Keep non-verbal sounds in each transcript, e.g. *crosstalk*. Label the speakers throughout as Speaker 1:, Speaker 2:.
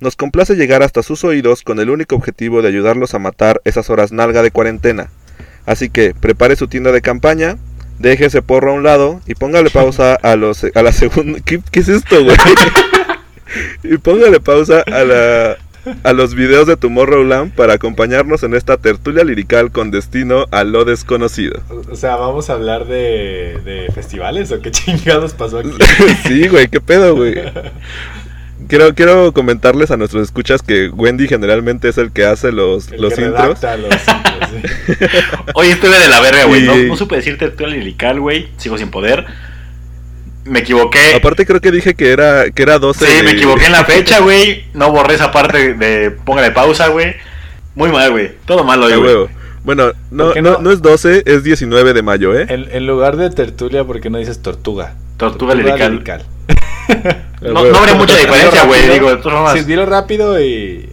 Speaker 1: nos complace llegar hasta sus oídos con el único objetivo de ayudarlos a matar esas horas nalga de cuarentena. Así que prepare su tienda de campaña, deje ese porro a un lado y póngale pausa a los a la segunda. ¿Qué, qué es esto, güey? *laughs* y póngale pausa a la a los videos de Tomorrowland para acompañarnos en esta tertulia lirical con destino a lo desconocido.
Speaker 2: O sea, ¿vamos a hablar de, de festivales o qué *laughs* chingados pasó aquí? *laughs*
Speaker 1: sí, güey, qué pedo, güey. Quiero, quiero comentarles a nuestros escuchas que Wendy generalmente es el que hace los,
Speaker 2: El
Speaker 1: los
Speaker 2: que
Speaker 1: intros.
Speaker 2: los intros, sí. *laughs*
Speaker 3: Oye, estuve de la verga, güey. No,
Speaker 1: Y-
Speaker 3: no supe decir tertulia lirical, güey. Sigo sin poder. Me equivoqué.
Speaker 1: Aparte creo que dije que era, que era 12
Speaker 3: Sí,
Speaker 1: de-
Speaker 3: me equivoqué en la fecha, güey. *laughs* No borré esa parte de póngale pausa, güey. Muy mal, güey. Todo mal hoy, güey.
Speaker 1: Bueno, no,
Speaker 2: ¿Por qué
Speaker 1: no,
Speaker 2: no?
Speaker 1: no es 12, es 19 de mayo, ¿eh?
Speaker 2: En, en lugar de tertulia, ¿por qué no dices tortuga?
Speaker 3: Tortuga lirical.
Speaker 1: A
Speaker 3: No, no habría mucha diferencia, güey. Digo, de todas formas.
Speaker 2: Sí, dilo rápido y... *laughs*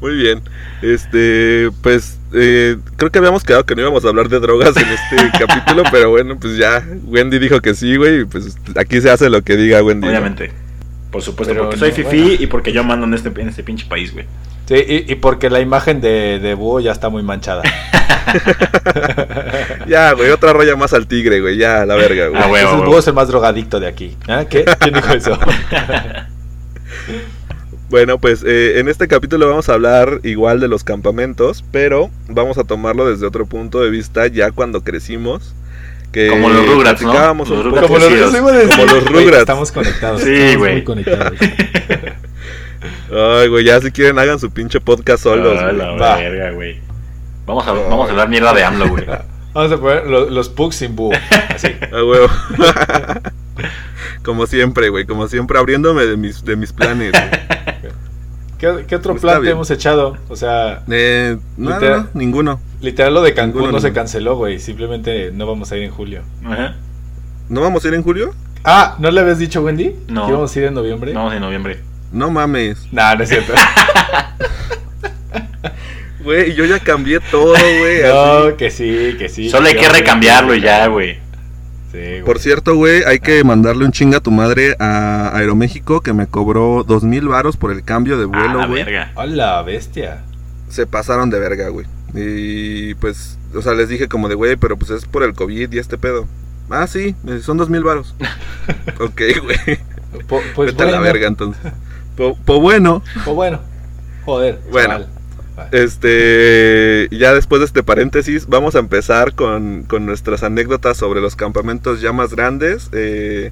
Speaker 1: Muy bien. Este, pues eh, creo que habíamos quedado que no íbamos a hablar de drogas en este *laughs* capítulo, pero bueno, pues ya Wendy dijo que sí, güey, y pues aquí se hace lo que diga Wendy. ¿no?
Speaker 3: Obviamente. Por supuesto,
Speaker 2: Pero
Speaker 3: porque soy
Speaker 2: bueno.
Speaker 3: y porque yo mando en este, en este pinche país, güey.
Speaker 2: Sí, y, y porque la imagen de, de Búho ya está muy manchada. *laughs*
Speaker 1: Ya, güey, otra roya más al tigre, güey, ya, la verga, güey.
Speaker 3: Ah, güey.
Speaker 2: Entonces
Speaker 3: huevo.
Speaker 2: Búho es el más drogadicto de aquí. ¿Ah? ¿Qué? ¿Quién dijo eso? *laughs*
Speaker 1: Bueno, pues eh, en este capítulo vamos a hablar igual de los campamentos, pero vamos a tomarlo desde otro punto de vista ya cuando crecimos. Que
Speaker 3: Como los Rugrats, ¿no? Los Rugrats
Speaker 2: Como los.
Speaker 1: Como los Rugrats.
Speaker 2: Estamos conectados.
Speaker 3: Sí,
Speaker 2: estamos
Speaker 3: güey.
Speaker 2: Muy conectados. *laughs*
Speaker 1: Ay, güey, ya si quieren hagan su pinche podcast solos,
Speaker 3: Ah,
Speaker 1: güey.
Speaker 3: la
Speaker 2: Va.
Speaker 3: verga, güey. Vamos a, vamos a hablar mierda de AMLO, güey. *laughs*
Speaker 2: Vamos a poner lo- los pugs sin Búho. Así. *laughs*
Speaker 1: A huevo. *laughs* como siempre, güey, como siempre abriéndome de mis, de mis planes. güey.
Speaker 2: ¿Qué, qué otro
Speaker 1: Está
Speaker 2: plan te
Speaker 1: bien.
Speaker 2: hemos echado? O sea,
Speaker 1: Eh, no,
Speaker 2: Literal.
Speaker 1: no, ninguno.
Speaker 2: literal lo de Cancún
Speaker 1: Ninguno,
Speaker 2: no se
Speaker 1: ninguno.
Speaker 2: canceló, güey. Simplemente no vamos a ir en julio.
Speaker 3: Ajá.
Speaker 1: ¿No vamos a ir en julio?
Speaker 2: Ah, ¿no le habías dicho, Wendy?
Speaker 3: No.
Speaker 2: ¿Que íbamos a ir en noviembre?
Speaker 3: Vamos en noviembre.
Speaker 1: No mames.
Speaker 2: Nah, no es cierto. *laughs*
Speaker 1: Güey, yo ya cambié todo, güey. *laughs* así.
Speaker 2: no, que sí, que sí.
Speaker 3: Solo hay que
Speaker 2: a
Speaker 3: recambiarlo y ya, güey.
Speaker 2: Sí.
Speaker 1: Por cierto, güey, hay que mandarle un chinga a tu madre a Aeroméxico que me cobró dos mil varos por el cambio de
Speaker 3: Ah,
Speaker 1: vuelo,
Speaker 3: la
Speaker 1: güey.
Speaker 3: verga.
Speaker 2: Hola, bestia.
Speaker 1: Se pasaron de verga, güey. Y pues, o sea, les dije como de, güey, pero pues es por el COVID y este pedo. Ah, sí, son dos mil varos. *laughs* ok, güey.
Speaker 2: Pues
Speaker 1: Vete a la verga entonces. Pues bueno,
Speaker 2: Pues bueno. Joder.
Speaker 1: Bueno.
Speaker 2: chaval.
Speaker 1: Este, ya después de este paréntesis, vamos a empezar con, con nuestras anécdotas sobre los campamentos ya más grandes. Eh,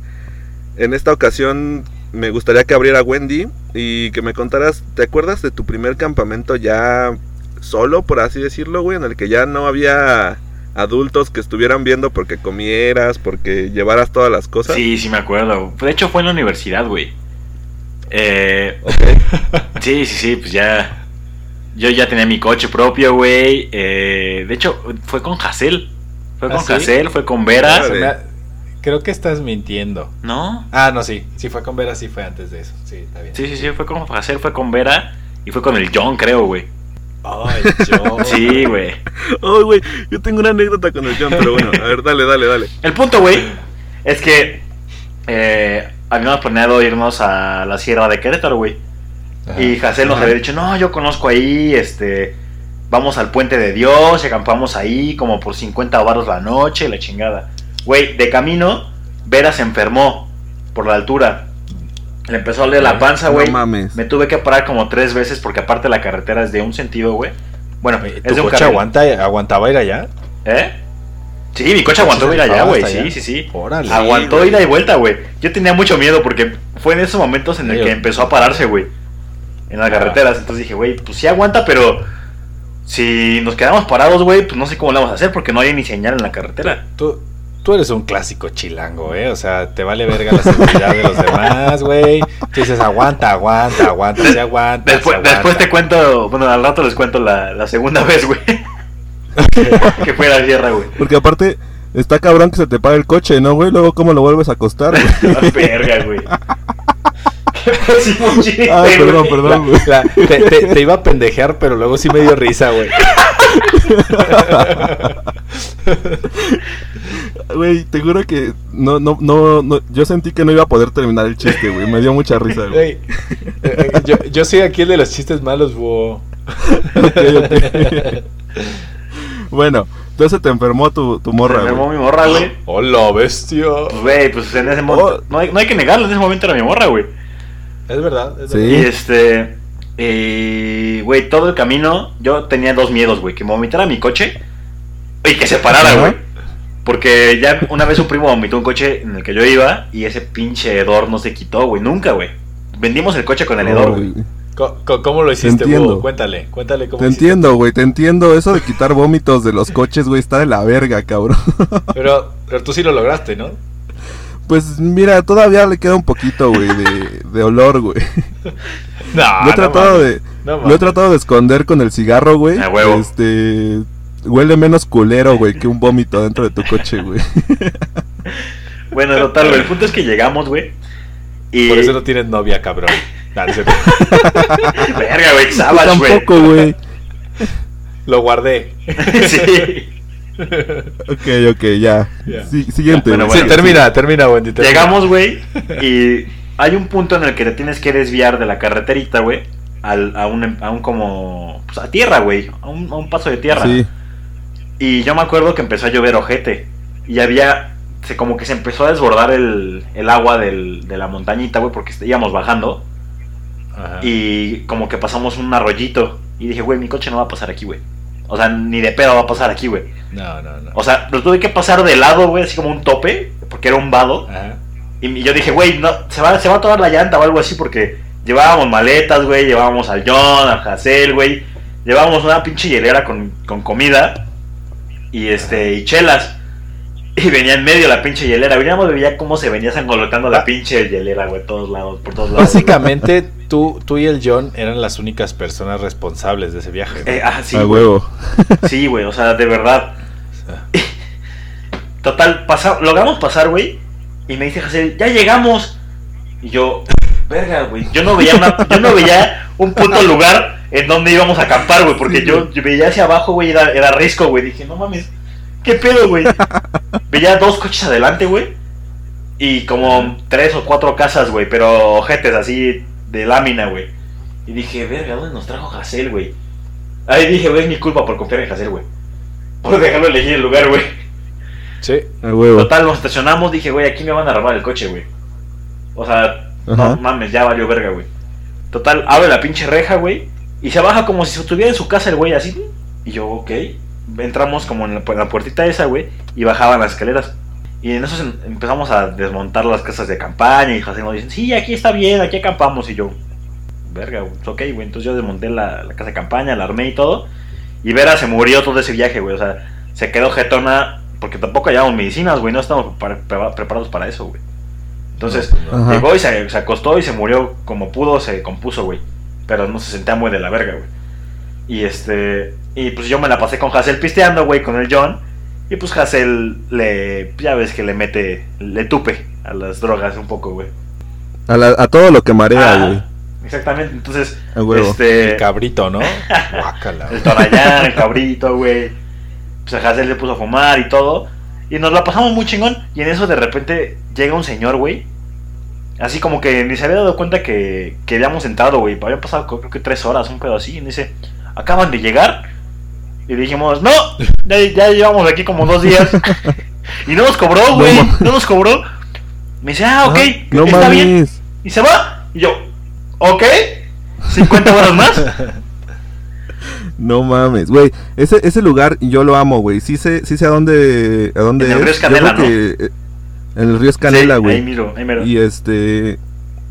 Speaker 1: en esta ocasión me gustaría que abriera Wendy y que me contaras, ¿te acuerdas de tu primer campamento ya solo, por así decirlo, güey? En el que ya no había adultos que estuvieran viendo porque comieras, porque llevaras todas las cosas.
Speaker 3: Sí, sí me acuerdo. De hecho fue en la universidad, güey. Eh, *laughs* sí, sí, sí, pues ya. Yo ya tenía mi coche propio, güey. Eh, de hecho, fue con Hassel. Fue
Speaker 2: ¿Ah,
Speaker 3: con
Speaker 2: sí?
Speaker 3: Hassel, fue con Vera.
Speaker 2: Creo que estás mintiendo.
Speaker 3: ¿No?
Speaker 2: Ah, no, sí. Si fue con Vera, sí fue antes de eso. Sí, está bien.
Speaker 3: Sí, sí, sí, fue con Hassel, fue con Vera. Y fue con el John, creo, güey.
Speaker 2: Ay, yo. *laughs*
Speaker 3: Sí, güey.
Speaker 1: Ay, güey, yo tengo una anécdota con el John, pero bueno, a ver, dale, dale, dale.
Speaker 3: El punto, güey, es que eh, habíamos planeado irnos a la sierra de Querétaro, güey.
Speaker 2: Ajá.
Speaker 3: Y Hassel nos
Speaker 2: Ajá.
Speaker 3: había dicho, no, yo conozco ahí, este, vamos al Puente de Dios, y acampamos ahí como por 50 baros la noche, la chingada. Güey, de camino, Vera se enfermó por la altura. Le empezó a doler la panza, güey.
Speaker 1: No mames.
Speaker 3: Me tuve que parar como tres veces porque aparte la carretera es de un sentido, güey. Bueno,
Speaker 2: Oye,
Speaker 3: es
Speaker 2: ¿Tu
Speaker 3: de un
Speaker 2: coche aguanta, aguantaba ir allá?
Speaker 3: ¿Eh? Sí, mi coche aguantó
Speaker 2: se
Speaker 3: ir allá, güey. Sí, sí, sí.
Speaker 2: Órale.
Speaker 3: Aguantó ida y vuelta, güey. Yo tenía mucho miedo porque fue en esos momentos en el
Speaker 2: Ay,
Speaker 3: que empezó a pararse, güey. En las
Speaker 2: Ah.
Speaker 3: carreteras. Entonces dije, güey, pues sí aguanta, pero si nos quedamos parados, güey, pues no sé cómo lo vamos a hacer porque no hay ni señal en la carretera.
Speaker 2: ¿Tú, tú eres un clásico chilango, ¿eh? O sea, te vale verga la *laughs* seguridad de los demás, güey. Tú dices, aguanta, aguanta, aguanta, sí aguanta.
Speaker 3: Después,
Speaker 2: aguanta.
Speaker 3: después te cuento, bueno, al rato les cuento la, la segunda vez, güey. *laughs* que fue a la sierra, güey.
Speaker 1: Porque aparte, está cabrón que se te pague el coche, ¿no, güey? Luego, ¿cómo lo vuelves a acostar, güey? *laughs*
Speaker 3: La verga, güey. *laughs* Chiste,
Speaker 1: Ay, perdón,
Speaker 3: güey.
Speaker 1: perdón, güey.
Speaker 2: La- te, te- te iba a pendejear, pero luego sí me dio risa, güey.
Speaker 1: Güey, te juro que no, no, no, no, yo sentí que no iba a poder terminar el chiste, güey. Me dio mucha risa, güey.
Speaker 2: Güey, eh, yo, yo soy aquí el de los chistes malos, búho.
Speaker 1: Ok, ok. Bueno, entonces te enfermó tu, tu
Speaker 3: Se
Speaker 1: morra,
Speaker 3: me enfermó
Speaker 1: güey.
Speaker 3: mi morra, güey.
Speaker 2: Hola, bestia.
Speaker 3: Güey, pues en ese momento.
Speaker 1: Oh.
Speaker 3: No, hay, no hay que negarlo, en ese momento era mi morra, güey.
Speaker 2: Es verdad. es
Speaker 1: Sí.
Speaker 3: Y este. eh, Güey, todo el camino yo tenía dos miedos, güey. Que me vomitara mi coche y que se parara, güey. Porque ya una vez un primo vomitó un coche en el que yo iba y ese pinche hedor no se quitó, güey. Nunca, güey. Vendimos el coche con el hedor, güey.
Speaker 2: ¿Cómo, lo hiciste,
Speaker 1: entiendo.
Speaker 2: búho? Cuéntale, cuéntale cómo
Speaker 1: Te
Speaker 2: hiciste.
Speaker 1: entiendo, güey, te entiendo. Eso de quitar vómitos de los coches, güey, está de la verga, cabrón. *laughs*
Speaker 2: Pero, pero tú sí lo lograste, ¿no?
Speaker 1: Pues mira, todavía le queda un poquito, güey, de, de olor, güey. *laughs*
Speaker 2: No,
Speaker 1: lo he
Speaker 2: no
Speaker 1: tratado
Speaker 2: mames.
Speaker 1: de,
Speaker 2: No
Speaker 1: lo he tratado de esconder con el cigarro, güey.
Speaker 3: A huevo.
Speaker 1: Este, huele menos culero, güey, que un vómito dentro de tu coche, güey.
Speaker 3: Bueno, total, güey. El punto es que llegamos, güey. Y.
Speaker 2: Por eso no tienes novia, cabrón. *laughs*
Speaker 3: Verga, güey, Savage, güey.
Speaker 1: tampoco, güey.
Speaker 2: Lo guardé. *laughs*
Speaker 3: sí.
Speaker 1: Ok, ok, ya. Sí, siguiente,
Speaker 3: Bueno,
Speaker 1: güey.
Speaker 2: sí, termina, termina, Wendy. termina.
Speaker 3: Llegamos, güey, *laughs* y hay un punto en el que te tienes que desviar de la carreterita, güey, al- a, un, a un como... Pues a tierra, güey, a un, a un paso de tierra.
Speaker 1: Sí,
Speaker 3: Y yo me acuerdo que empezó a llover ojete. Y había... Se, como que se empezó a desbordar el, el agua del- de la montañita, güey, porque íbamos bajando.
Speaker 2: Ajá.
Speaker 3: Y como que pasamos un arroyito. Y dije, güey, mi coche no va a pasar aquí, güey. O sea, ni de pedo va a pasar aquí, güey.
Speaker 2: No, no, no.
Speaker 3: O sea, lo tuve que pasar de lado, güey, así como un tope, porque era un vado.
Speaker 2: Ajá.
Speaker 3: Y yo dije, güey, no, se va, se va a tomar la llanta o algo así porque llevábamos maletas, güey, llevábamos al John, al Hazel, güey. Llevábamos una pinche hielera con, con comida y este y chelas. *laughs* Y venía en medio la pinche hielera. Veníamos veía cómo se venía sangolotando la pinche hielera, güey, todos lados, por todos lados.
Speaker 2: Básicamente, tú, tú y el John eran las únicas personas responsables de ese viaje. ¿no?
Speaker 3: Eh, ah, sí,
Speaker 1: a
Speaker 3: güey.
Speaker 1: huevo. *laughs*
Speaker 3: Sí, güey, o sea, de verdad.
Speaker 2: O sea, *laughs*
Speaker 3: Total, pasa, logramos pasar, güey. Y me dice Hazel, ya llegamos. Y yo, verga, güey. Yo no veía una, yo no veía un puto lugar en donde íbamos a acampar, güey. Porque yo, yo veía hacia abajo, güey, era, era risco, güey. Dije, no mames, ¿qué pedo, güey? *laughs* Veía dos coches adelante, güey. Y como tres o cuatro casas, güey. Pero ojetes así de lámina, güey. Y dije, verga, ¿dónde nos trajo Hazel, güey? Ahí dije, güey, es mi culpa por confiar en Hazel, güey. Por dejarlo elegir el lugar, güey.
Speaker 2: sí.
Speaker 1: A huevo.
Speaker 3: Total, nos estacionamos, dije, güey, aquí me van a robar el coche, güey. O sea, no mames, ya valió verga, güey. Total, abre la pinche reja, güey. Y se baja como si estuviera en su casa el güey así. Y yo, ok. Entramos como en la, en la puertita esa, güey. Y bajaban las escaleras. Y en eso empezamos a desmontar las casas de campaña. Y José nos dicen, sí, aquí está bien, aquí acampamos. Y yo, verga, güey, ok, güey. Entonces yo desmonté la, la casa de campaña, la armé y todo. Y Vera se murió todo ese viaje, güey. O sea, se quedó jetona. Porque tampoco llevamos medicinas, güey. No estamos pre- pre- preparados para eso, güey. Entonces,
Speaker 1: Ajá.
Speaker 3: llegó y se, se acostó y se murió como pudo, se compuso, güey. Pero no se sentía muy de la verga, güey. Y este. Y pues yo me la pasé con Hazel pisteando, güey, con el John. Y pues Hazel le. Ya ves que le mete. Le tupe a las drogas un poco, güey.
Speaker 1: A, la- a todo lo que marea,
Speaker 3: Ah,
Speaker 1: güey.
Speaker 3: Exactamente, entonces. Este.
Speaker 2: El cabrito, ¿no? *laughs* Guácala.
Speaker 3: El Torayán, el cabrito, güey. Pues a Hazel le puso a fumar y todo. Y nos la pasamos muy chingón. Y en eso de repente llega un señor, güey. Así como que ni se había dado cuenta que, que habíamos entrado, güey. Habían pasado creo que tres horas, un pedo así. Y me dice, acaban de llegar. Y dijimos, no, ya, ya llevamos aquí como dos días. *laughs* y no nos cobró, güey.
Speaker 1: No
Speaker 3: No, nos cobró. Me dice, ah, ok,
Speaker 1: Ah, no
Speaker 3: está bien.
Speaker 1: mames.
Speaker 3: Y se va. Y yo, ok, 50 horas más. *laughs*
Speaker 1: No mames, güey. Ese, ese lugar yo lo amo, güey. Sí sé, sí sé a dónde, a dónde
Speaker 3: En el
Speaker 1: es.
Speaker 3: río Escanela,
Speaker 1: Yo creo que, eh, en el río Escanela,
Speaker 3: Sí,
Speaker 1: güey.
Speaker 3: Ahí miro, ahí miro.
Speaker 1: Y este.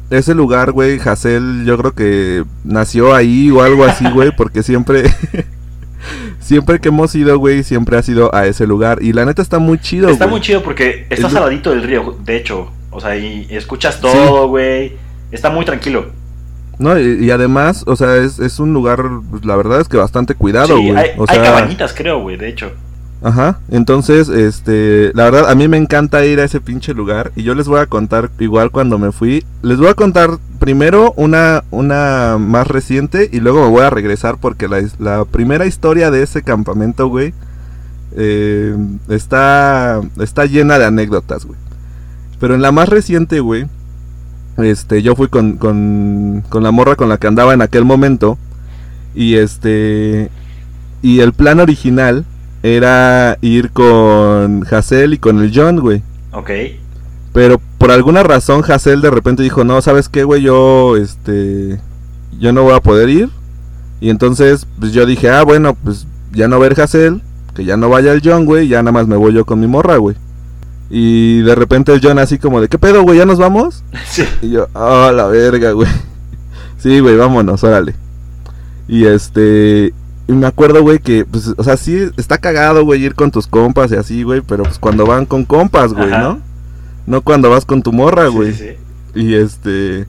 Speaker 1: Ese lugar, güey, Hazel, yo creo que nació ahí o algo así, güey, *laughs* porque siempre. *laughs* siempre que hemos ido, güey, siempre ha sido a ese lugar. Y la neta está muy chido,
Speaker 3: Está
Speaker 1: güey.
Speaker 3: muy chido porque está
Speaker 1: Es-
Speaker 3: saladito del río, de hecho. O sea, y escuchas todo, güey. Está muy tranquilo.
Speaker 1: No, y, y además, o sea, es, es un lugar, pues, la verdad es que bastante cuidado,
Speaker 3: sí,
Speaker 1: güey.
Speaker 3: hay,
Speaker 1: o
Speaker 3: hay cabañitas, creo, güey, de hecho.
Speaker 1: Ajá, entonces, este, la verdad, a mí me encanta ir a ese pinche lugar y yo les voy a contar igual cuando me fui. Les voy a contar primero una, una más reciente y luego me voy a regresar porque la, primera historia de ese campamento, güey, eh, está, está llena de anécdotas, güey. Pero en la más reciente, güey, este, yo fui con, con, con la morra con la que andaba en aquel momento y este, y el plan original era ir con Hassel y con el John, güey.
Speaker 3: Ok.
Speaker 1: Pero por alguna razón Hassel de repente dijo, no, ¿sabes qué, güey? Yo, este, yo no voy a poder ir. Y entonces, pues yo dije, ah, bueno, pues ya no ver Hassel, que ya no vaya el John, güey, ya nada más me voy yo con mi morra, güey. Y de repente el John así como de, ¿qué pedo, güey? ¿Ya nos vamos? *laughs*
Speaker 3: Sí.
Speaker 1: Y yo, ah, la verga, güey. *laughs* Sí, güey, vámonos, órale. Y este, y me acuerdo, güey, que, pues, o sea, sí, está cagado, güey, ir con tus compas y así, güey, pero pues cuando van con compas, güey. ¿no? No cuando vas con tu morra, güey.
Speaker 3: sí, sí.
Speaker 1: Y este,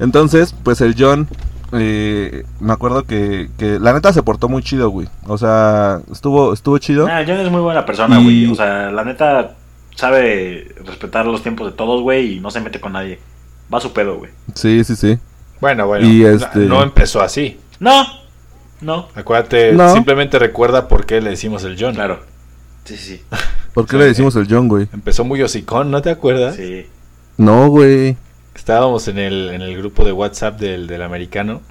Speaker 1: entonces, pues el John, eh, me acuerdo que, que la neta se portó muy chido, güey. O sea, estuvo, estuvo chido.
Speaker 3: Nah, John es muy buena persona,
Speaker 1: Y-
Speaker 3: güey. O sea, la neta sabe respetar los tiempos de todos, güey, y no se mete con nadie. Va a su pedo, güey.
Speaker 1: Sí, sí, sí.
Speaker 2: Bueno, bueno.
Speaker 1: Y
Speaker 2: no-
Speaker 1: este-
Speaker 2: No empezó así.
Speaker 3: No, no,
Speaker 2: Acuérdate,
Speaker 1: No.
Speaker 2: simplemente recuerda por qué le decimos el John.
Speaker 3: claro. Sí, sí.
Speaker 1: ¿Por qué
Speaker 2: Sí.
Speaker 1: le decimos el John, güey?
Speaker 2: Empezó muy hocicón, ¿no te acuerdas?
Speaker 3: Sí.
Speaker 1: No, güey.
Speaker 2: Estábamos en el, en el grupo de WhatsApp del, del americano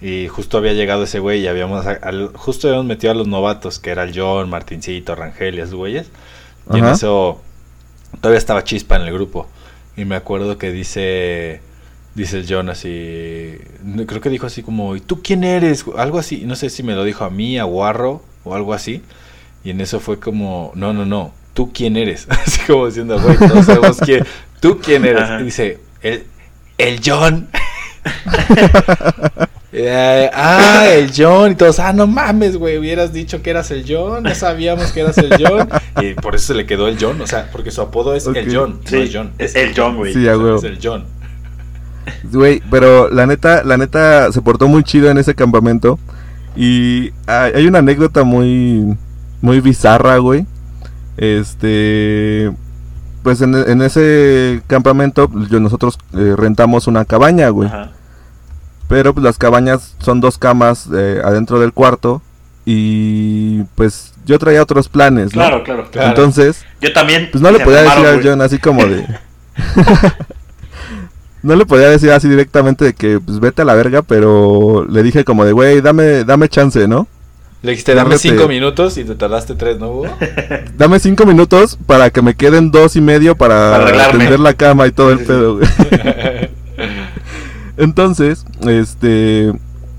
Speaker 2: y justo había llegado ese güey y habíamos al- justo habíamos metido a los novatos, que era el John, Martincito, Rangel y esos güeyes. Y en eso todavía estaba chispa en el grupo. Y me acuerdo que dice dice el John así, no, creo que dijo así como, ¿y tú quién eres? Algo así, no sé si me lo dijo a mí, a Guarro o algo así. Y en eso fue como, no, no, no, ¿tú quién eres? *laughs* Así como diciendo, güey, todos sabemos quién, ¿tú quién eres?
Speaker 3: Ajá.
Speaker 2: Y dice, el, el John. *laughs* Eh, ah, el John. Y todos, ah, no mames, güey. Hubieras dicho que eras el John. No sabíamos que eras el John. Y por eso se le quedó el John. O sea, porque su apodo es el John.
Speaker 3: Sí,
Speaker 2: no es John.
Speaker 3: es el John, güey.
Speaker 1: Sí, a huevo.
Speaker 2: Es el John.
Speaker 1: Güey, pero la neta, la neta se portó muy chido en ese campamento. Y hay, una anécdota muy, muy bizarra, güey. Este, pues en, en ese campamento yo- nosotros eh, rentamos una cabaña, güey.
Speaker 3: Ajá.
Speaker 1: Pero pues las cabañas son dos camas eh, adentro del cuarto. Y pues yo traía otros planes, ¿no?
Speaker 3: Claro, claro.
Speaker 2: Claro.
Speaker 1: Entonces,
Speaker 3: Yo también.
Speaker 1: pues no le podía decir
Speaker 3: güey.
Speaker 1: John así como de... *laughs* *laughs* no le podía decir así directamente de que pues vete a la verga, pero le dije como de, güey, dame, dame chance, ¿no?
Speaker 2: Le dijiste, dame cinco minutos y te tardaste tres, ¿no, Hugo? *laughs*
Speaker 1: Dame cinco minutos para que me queden dos y medio para,
Speaker 3: Para arreglarme.
Speaker 1: tender la cama y todo el pedo, güey. *laughs* Entonces, este,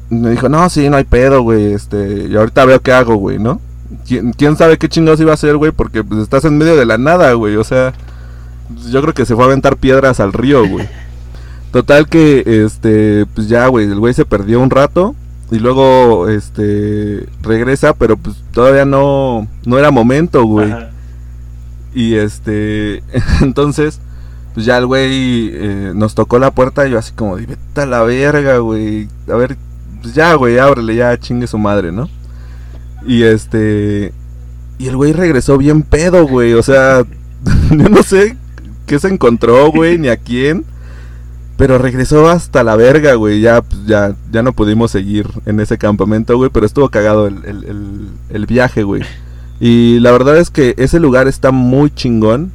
Speaker 1: me dijo, no, sí, no hay pedo, güey, este, y ahorita veo qué hago, güey, ¿no? ¿Quién, quién sabe qué chingados iba a hacer, güey? Porque pues estás en medio de la nada, güey, o sea, yo creo que se fue a aventar piedras al río, güey. Total que, este, pues ya, güey, el güey se perdió un rato y luego, este, regresa, pero pues todavía no, no era momento, güey.
Speaker 3: Ajá.
Speaker 1: Y este, *laughs* entonces, pues ya el güey eh, nos tocó la puerta y yo así como, vete a la verga, güey. A ver, pues ya, güey, ábrele, ya chingue su madre, ¿no? Y este, y el güey regresó bien pedo, güey. O sea, *laughs* yo no sé qué se encontró, güey, ni a quién. Pero regresó hasta la verga, güey. Ya, ya, ya no pudimos seguir en ese campamento, güey. Pero estuvo cagado el, el, el, el viaje, güey. Y la verdad es que ese lugar está muy chingón.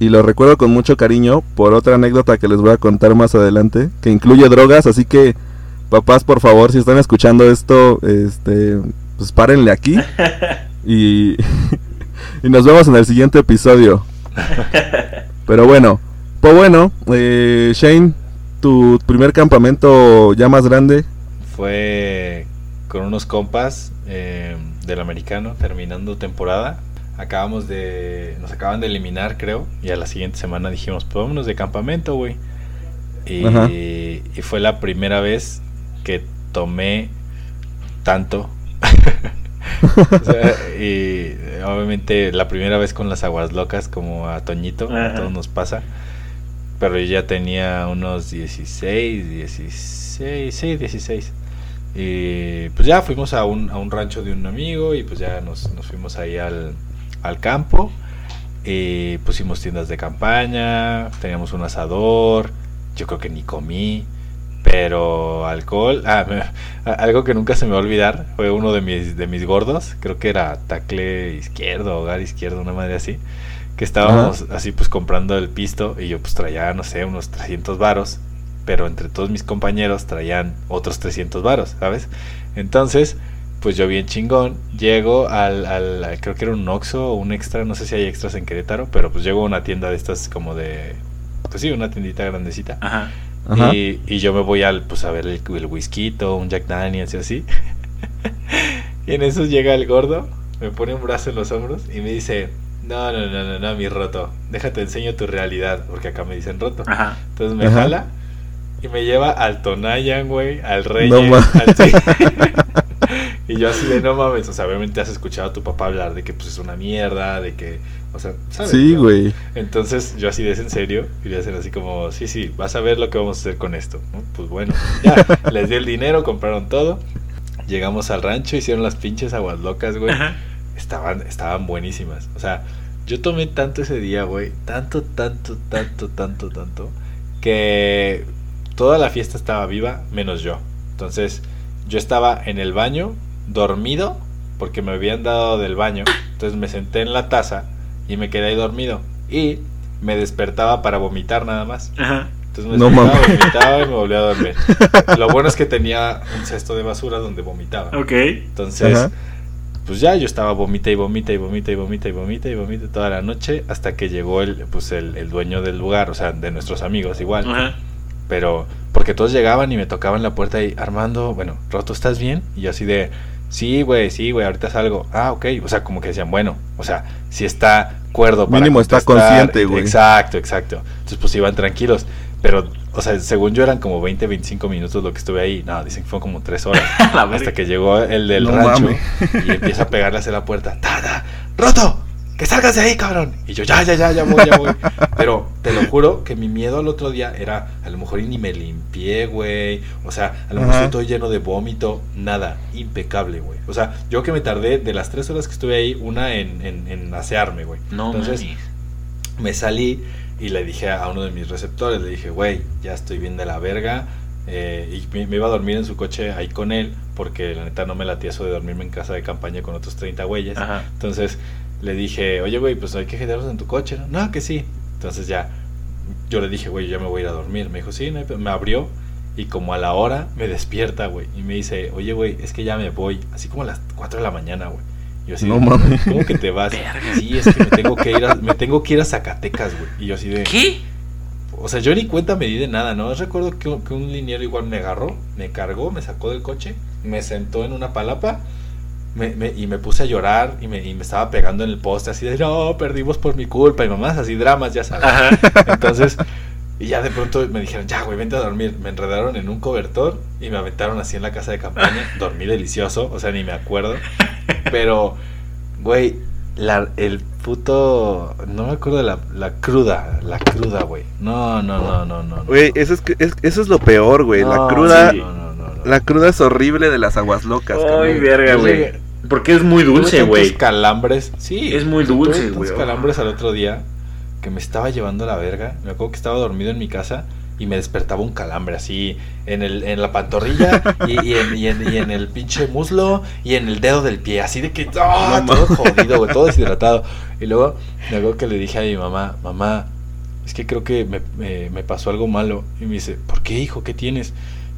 Speaker 1: Y lo recuerdo con mucho cariño por otra anécdota que les voy a contar más adelante. Que incluye drogas. Así que, papás, por favor, si están escuchando esto, este, pues párenle aquí. Y, *laughs* y nos vemos en el siguiente episodio. *laughs* Pero bueno, pues bueno, eh, Shane, tu primer campamento ya más grande.
Speaker 2: Fue con unos compas eh, del americano terminando temporada. Acabamos de. Nos acaban de eliminar, creo. Y a la siguiente semana dijimos, pues vámonos de campamento, güey. Y, fue la primera vez que tomé tanto. *laughs* O sea, y obviamente la primera vez con las aguas locas, como a Toñito, a todos nos pasa. Pero ya tenía unos 16, 16, sí, 16. Y pues ya fuimos a un, a un rancho de un amigo y pues ya nos, nos fuimos ahí al, al campo. Y pusimos tiendas de campaña, teníamos un asador, yo creo que ni comí, pero alcohol, *laughs* ah, algo que nunca se me va a olvidar, fue uno de mis, de mis gordos, creo que era tacle izquierdo, hogar izquierdo, una madre así, que estábamos así pues comprando el pisto y yo pues traía, no sé, unos 300 varos, pero entre todos mis compañeros traían otros 300 varos, ¿sabes? Entonces, pues yo bien chingón, llego al, al- al- creo que era un Oxxo o un extra, no sé si hay extras en Querétaro, pero pues llego a una tienda de estas como de, pues sí, una tiendita grandecita.
Speaker 3: Ajá.
Speaker 1: Ajá.
Speaker 2: Y, y yo me voy al, pues a ver el, el whisky, un Jack Daniels y así. *laughs* y en eso llega el gordo, me pone un brazo en los hombros y me dice, no, no, no, no, no, mi roto, déjate enseño tu realidad, porque acá me dicen roto.
Speaker 3: Ajá.
Speaker 2: Entonces me
Speaker 1: Ajá.
Speaker 2: jala y me lleva al Tonayan, güey, al Rey.
Speaker 1: No ma- *laughs* *laughs*
Speaker 2: y yo así de no mames, o sea, obviamente has escuchado a tu papá hablar de que pues es una mierda, de que, o sea, ¿sabes?
Speaker 1: Sí,
Speaker 2: no?
Speaker 1: güey.
Speaker 2: Entonces yo así de ¿es en serio y le hacen así como, sí, sí, vas a ver lo que vamos a hacer con esto. ¿no? Pues bueno, ya, *laughs* les di el dinero, compraron todo, llegamos al rancho, hicieron las pinches aguas locas, güey.
Speaker 3: Ajá.
Speaker 2: Estaban, estaban buenísimas. O sea, yo tomé tanto ese día, güey, tanto, tanto, tanto, tanto, tanto, que toda la fiesta estaba viva, menos yo. Entonces, yo estaba en el baño, dormido, porque me habían dado del baño. Entonces me senté en la taza y me quedé ahí dormido. Y me despertaba para vomitar nada más.
Speaker 3: Ajá.
Speaker 2: Entonces me
Speaker 1: No
Speaker 2: despertaba, vomitaba y me volvía a dormir. *laughs* Lo bueno es que tenía un cesto de basura donde vomitaba.
Speaker 3: Ok.
Speaker 2: Entonces,
Speaker 1: Ajá.
Speaker 2: Pues ya yo estaba vomita y vomita y vomita y vomita y vomita y vomita toda la noche hasta que llegó el, pues el, el dueño del lugar, o sea, de nuestros amigos igual.
Speaker 3: Ajá.
Speaker 2: Pero, porque todos llegaban y me tocaban la puerta y, Armando, bueno, Roto, ¿estás bien? Y yo así de, sí, güey, sí, güey, ahorita salgo. Ah, ok. O sea, como que decían, bueno, o sea, si está cuerdo para
Speaker 1: Mínimo está consciente, güey.
Speaker 2: Exacto, exacto. Entonces, pues iban tranquilos. Pero, o sea, según yo eran como 20, 25 minutos lo que estuve ahí. No, dicen que fue como 3 horas. *laughs* Hasta que llegó el del
Speaker 1: No
Speaker 2: rancho y empieza a pegarle hacia la puerta. ¡Tada! ¡Roto! ¡Que salgas de ahí, cabrón! Y yo, ya, ya, ya, ya voy, ya voy. Pero te lo juro que mi miedo al otro día era, a lo mejor y ni me limpié, güey. O sea, a lo mejor estoy lleno de vómito. Nada, impecable, güey. O sea, yo que me tardé de las tres horas que estuve ahí, una en, en, en asearme, güey.
Speaker 3: No
Speaker 2: Entonces, me salí y le dije a uno de mis receptores, le dije, güey, ya estoy bien de la verga. eh, y me, me iba a dormir en su coche ahí con él, porque la neta no me latía eso de dormirme en casa de campaña con otros 30 güeyes.
Speaker 3: Ajá.
Speaker 2: Entonces le dije, oye, güey, pues hay que quedarnos en tu coche, ¿no? No, que sí. Entonces ya, yo le dije, güey, ya me voy a ir a dormir. Me dijo, sí, no hay pe-". me abrió y como a la hora me despierta, güey. Y me dice, oye, güey, es que ya me voy. Así como a las 4 de la mañana, güey. Yo así,
Speaker 1: No
Speaker 2: de,
Speaker 1: mames.
Speaker 2: ¿cómo que te vas? Sí, es que me tengo que ir a, me tengo que ir a Zacatecas, güey. Y yo así de...
Speaker 3: ¿Qué?
Speaker 2: O sea, yo ni cuenta me di de nada, ¿no? Recuerdo que, un- que un liniero igual me agarró, me cargó, me sacó del coche, me sentó en una palapa me- me- y me puse a llorar y me, y me estaba pegando en el poste así de, no, perdimos por mi culpa y mamás así dramas, ya sabes.
Speaker 3: Ajá.
Speaker 2: Entonces, y ya de pronto me dijeron, ya, güey, vente a dormir. Me enredaron en un cobertor y me aventaron así en la casa de campaña. *laughs* Dormí delicioso, o sea, ni me acuerdo. Pero, güey, la, el puto... No me acuerdo de la, la cruda, la cruda, güey. No, no, no, no, no. no.
Speaker 1: Güey, eso es, es- eso es lo peor, güey. la
Speaker 2: No,
Speaker 1: cruda,
Speaker 2: sí, no, no, no, no.
Speaker 1: la cruda es horrible de las aguas locas.
Speaker 3: Ay, verga, güey. Porque es muy dulce, güey.
Speaker 2: calambres. Sí.
Speaker 3: Es muy dulce, güey.
Speaker 2: calambres al otro día que me estaba llevando a la verga. Me acuerdo que estaba dormido en mi casa y me despertaba un calambre así en, el, en la pantorrilla *laughs* y, y en, y en- y en el pinche muslo y en el dedo del pie. Así de que ¡ah! Todo jodido, güey, todo *laughs* deshidratado. Y luego me acuerdo que le dije a mi mamá, mamá, es que creo que me, me- me pasó algo malo. Y me dice, ¿por qué, hijo? ¿Qué tienes?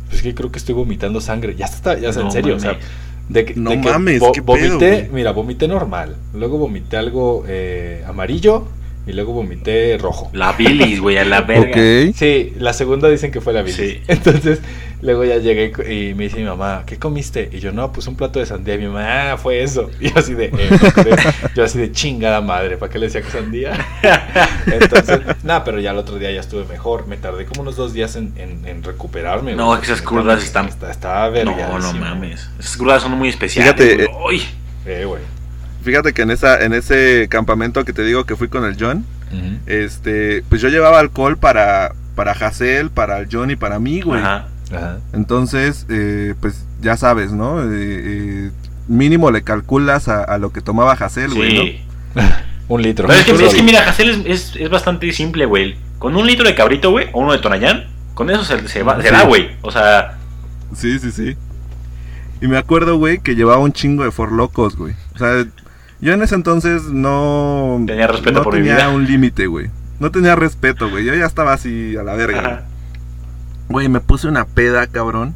Speaker 2: Pues es que creo que estoy vomitando sangre. Ya está, ya está, en serio. O sea, de que,
Speaker 1: No
Speaker 2: de que
Speaker 1: mames,
Speaker 2: vo-
Speaker 1: qué pedo,
Speaker 2: vomité,
Speaker 1: güey.
Speaker 2: mira, vomité normal. Luego vomité algo eh, amarillo y luego vomité rojo.
Speaker 3: La bilis, güey, a la verga.
Speaker 2: Sí, la segunda dicen que fue la bilis.
Speaker 3: Sí. *laughs*
Speaker 2: Entonces, luego ya llegué y me dice mi mamá, ¿qué comiste? Y yo, no, pues un plato de sandía. Y mi mamá, ah, fue eso. *laughs* Y yo así de, "Eh, no creo". *laughs* yo así de chingada madre, ¿para qué le decía que sandía? Entonces, nada, pero ya el otro día ya estuve mejor. Me tardé como unos dos días en, en- en recuperarme.
Speaker 3: No, esas crudas están-
Speaker 2: Está, estaba
Speaker 3: No, no
Speaker 2: vergadísimo.
Speaker 3: mames. Esas crudas son muy especiales.
Speaker 1: Fíjate,
Speaker 3: güey. Ay.
Speaker 2: Eh, güey.
Speaker 1: Fíjate que en esa en ese campamento que te digo que fui con el John, este, pues yo llevaba alcohol para para Hazel, para el John y para mí, güey.
Speaker 3: Ajá.
Speaker 2: Ajá.
Speaker 1: Entonces, eh, pues ya sabes, ¿no? Eh, eh, mínimo le calculas a, a lo que tomaba Hazel, güey, ¿no?
Speaker 3: Sí. *laughs*
Speaker 2: Un litro.
Speaker 3: Pero es que, es que mira, Hassel es, es, es bastante simple, güey. Con un litro de cabrito, güey, o uno de Tonayán, con eso se, se, va, se da, güey. O sea,
Speaker 1: Sí, sí, sí. Y me acuerdo, güey, que llevaba un chingo de forlocos, güey. O sea, yo en ese entonces no...
Speaker 3: Tenía respeto
Speaker 1: no
Speaker 3: por mi
Speaker 1: tenía
Speaker 3: vida.
Speaker 1: un límite, güey. No tenía respeto, güey. Yo ya estaba así a la verga. güey. me puse una peda, cabrón.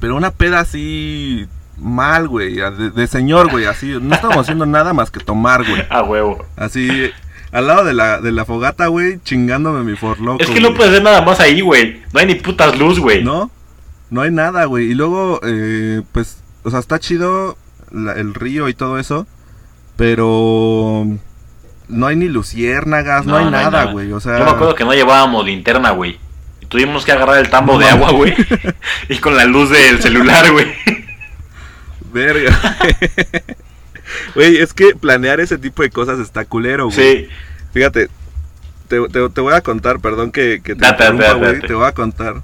Speaker 1: Pero una peda así mal, güey. De, de señor, güey. Así. No estábamos haciendo nada más que tomar, güey.
Speaker 3: a huevo.
Speaker 1: Así. Al lado de la, de la fogata, güey, chingándome mi forloco.
Speaker 3: Es que no puedes hacer nada más ahí, güey. No hay ni putas luz, güey.
Speaker 1: No, no hay nada, güey. Y luego, eh, pues, o sea, está chido la- el río y todo eso. Pero no hay ni luciérnagas, no,
Speaker 3: No,
Speaker 1: hay nada, güey. O sea,
Speaker 3: Yo me acuerdo que no llevábamos linterna, güey. Y tuvimos que agarrar el tambo
Speaker 1: No
Speaker 3: de agua, güey. *laughs* y con la luz del celular, güey.
Speaker 1: verga. *laughs* Güey, es que planear ese tipo de cosas está culero, güey.
Speaker 3: Sí.
Speaker 1: Fíjate, te, te- te voy a contar, perdón que, que te
Speaker 3: Date,
Speaker 1: interrumpa,
Speaker 3: date,
Speaker 1: güey,
Speaker 3: date.
Speaker 1: te voy a contar.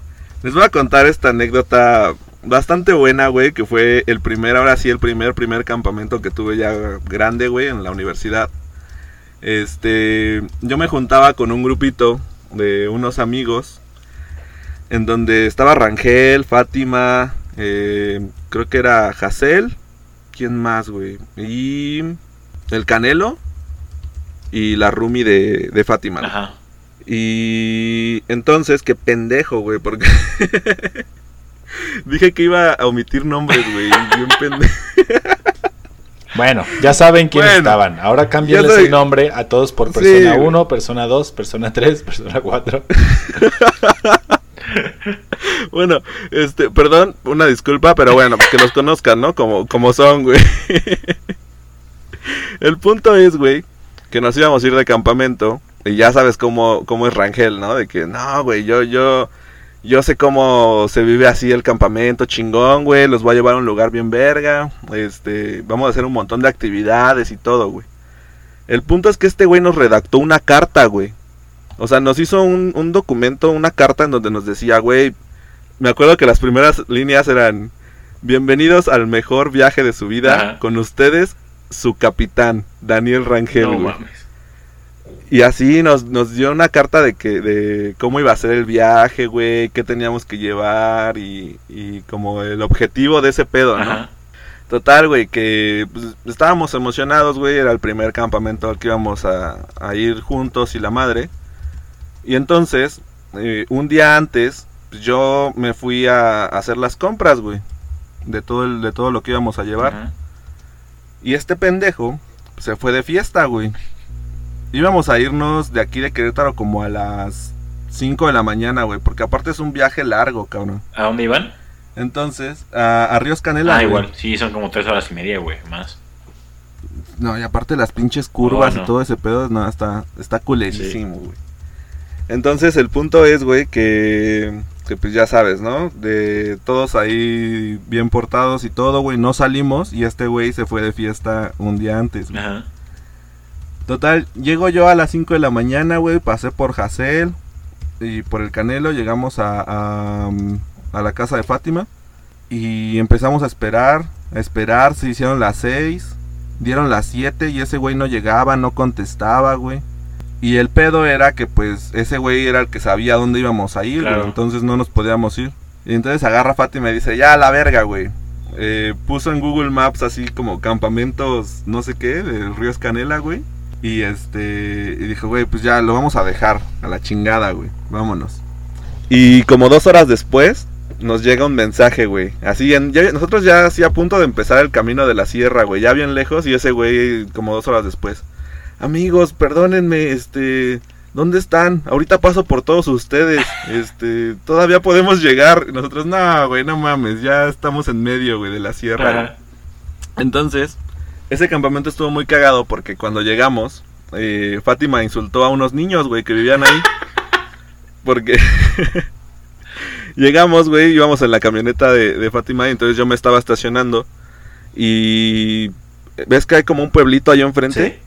Speaker 1: Les voy a contar esta anécdota bastante buena, güey, que fue el primer, ahora sí, el primer, primer campamento que tuve ya grande, güey, en la universidad. Este, yo me juntaba con un grupito de unos amigos, en donde estaba Rangel, Fátima, eh, creo que era Hazel, ¿quién más, güey? Y el Canelo y la Rumi de, de Fátima.
Speaker 3: Ajá.
Speaker 1: Y entonces, qué pendejo, güey, porque *laughs* dije que iba a omitir nombres, güey.
Speaker 2: Bueno, ya saben quiénes
Speaker 1: Bueno,
Speaker 2: estaban. Ahora
Speaker 1: soy-
Speaker 2: el nombre a todos por persona
Speaker 1: güey.
Speaker 2: 1, persona 2, persona 3, *laughs* persona 4. *laughs*
Speaker 1: Bueno, este, perdón, una disculpa, pero bueno, que los conozcan, ¿no? Como, como son, güey. *laughs* El punto es, güey, que nos íbamos a ir de campamento. Y ya sabes cómo, cómo es Rangel, ¿no? De que, no, güey, yo, yo, yo sé cómo se vive así el campamento, chingón, güey. Los voy a llevar a un lugar bien verga. Este, vamos a hacer un montón de actividades y todo, güey. El punto es que este güey nos redactó una carta, güey. O sea, nos hizo un, un documento, una carta en donde nos decía, güey, me acuerdo que las primeras líneas eran, bienvenidos al mejor viaje de su vida,
Speaker 3: Ajá.
Speaker 1: con ustedes, su capitán, Daniel Rangel,
Speaker 3: No
Speaker 1: güey.
Speaker 3: mames.
Speaker 1: Y así nos, nos dio una carta de que de cómo iba a ser el viaje, güey, qué teníamos que llevar y, y como el objetivo de ese pedo, ¿no?
Speaker 3: Ajá.
Speaker 1: Total, güey, que pues, estábamos emocionados, güey, era el primer campamento al que íbamos a, a ir juntos y la madre. Y entonces, eh, un día antes, pues, yo me fui a, a hacer las compras, güey, de todo, el, de todo lo que íbamos a llevar.
Speaker 3: Ajá.
Speaker 1: Y este pendejo se fue de fiesta, güey. Íbamos a irnos de aquí de Querétaro como a las 5 de la mañana, güey, porque aparte es un viaje largo, cabrón.
Speaker 3: ¿A dónde iban?
Speaker 1: Entonces, a, a Ríos Canela.
Speaker 3: ah,
Speaker 1: güey.
Speaker 3: igual. Sí, son como tres horas y media, güey. Más.
Speaker 1: No, y aparte las pinches curvas
Speaker 3: Oh, no.
Speaker 1: y todo ese pedo, no, está, está culerísimo, güey. Entonces el punto es, güey, que, que pues ya sabes, ¿no? De todos ahí bien portados y todo, güey, no salimos y este güey se fue de fiesta un día antes. güey.
Speaker 3: Ajá.
Speaker 1: Total, llego yo a las 5 de la mañana, güey, pasé por Hazel y por el Canelo, llegamos a, a, mm, a la casa de Fátima y empezamos a esperar, a esperar, se hicieron las 6, dieron las 7 y ese güey no llegaba, no contestaba, güey. Y el pedo era que pues ese güey era el que sabía dónde íbamos a ir, entonces no nos podíamos ir. Y entonces agarra Fátima y dice, ya a la verga, güey. Eh, puso en Google Maps así como campamentos, no sé qué, de Ríos Canela, güey. Y este, y dijo, güey, pues ya lo vamos a dejar a la chingada, güey. Vámonos. Y como dos horas después, nos llega un mensaje, güey. Así, en, ya- nosotros ya así a punto de empezar el camino de la sierra, güey. Ya bien lejos y ese güey como dos horas después. Amigos, perdónenme, este... ¿Dónde están? Ahorita paso por todos ustedes. Este, todavía podemos llegar. Y nosotros, no, güey, no mames, ya estamos en medio, güey, de la sierra. güey".
Speaker 3: Ajá.
Speaker 1: Entonces, ese campamento estuvo muy cagado porque cuando llegamos, eh, Fátima insultó a unos niños, güey, que vivían ahí. Porque *laughs* llegamos, güey, íbamos en la camioneta de, de Fátima y entonces yo me estaba estacionando y ves que hay como un pueblito ahí enfrente.
Speaker 3: Sí.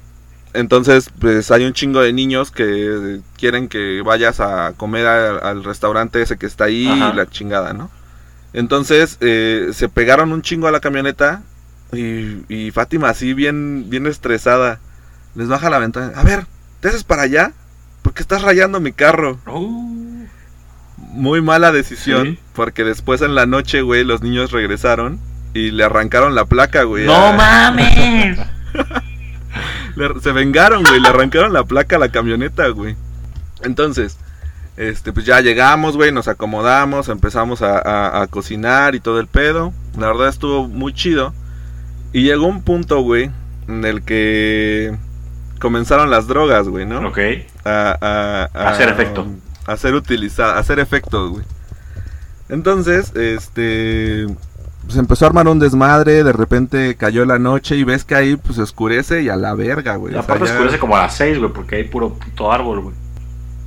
Speaker 1: Entonces, pues hay un chingo de niños que quieren que vayas a comer al, al restaurante ese que está ahí
Speaker 3: Ajá.
Speaker 1: y la chingada, ¿no? Entonces, eh, se pegaron un chingo a la camioneta y, y Fátima así bien, bien estresada. Les baja la ventana. A ver, ¿te haces para allá? Porque estás rayando mi carro.
Speaker 3: Uh,
Speaker 1: Muy mala decisión,
Speaker 3: Sí.
Speaker 1: porque después en la noche, güey, los niños regresaron y le arrancaron la placa, güey.
Speaker 3: ¡No
Speaker 1: a-
Speaker 3: mames! *laughs*
Speaker 1: Le- se vengaron, güey, le arrancaron la placa a la camioneta, güey. Entonces, este, pues ya llegamos, güey, nos acomodamos, empezamos a, a- a cocinar y todo el pedo. La verdad estuvo muy chido. Y llegó un punto, güey, en el que comenzaron las drogas, güey, ¿no?
Speaker 3: ok.
Speaker 1: a, a- a-
Speaker 3: Hacer efecto.
Speaker 1: A ser utilizada, a hacer efecto, güey. Entonces, este. Se empezó a armar un desmadre, de repente cayó la noche y ves que ahí pues oscurece y a la verga, güey. O sea,
Speaker 3: aparte
Speaker 1: ya-
Speaker 3: oscurece como a las 6, güey, porque hay puro puto árbol, güey.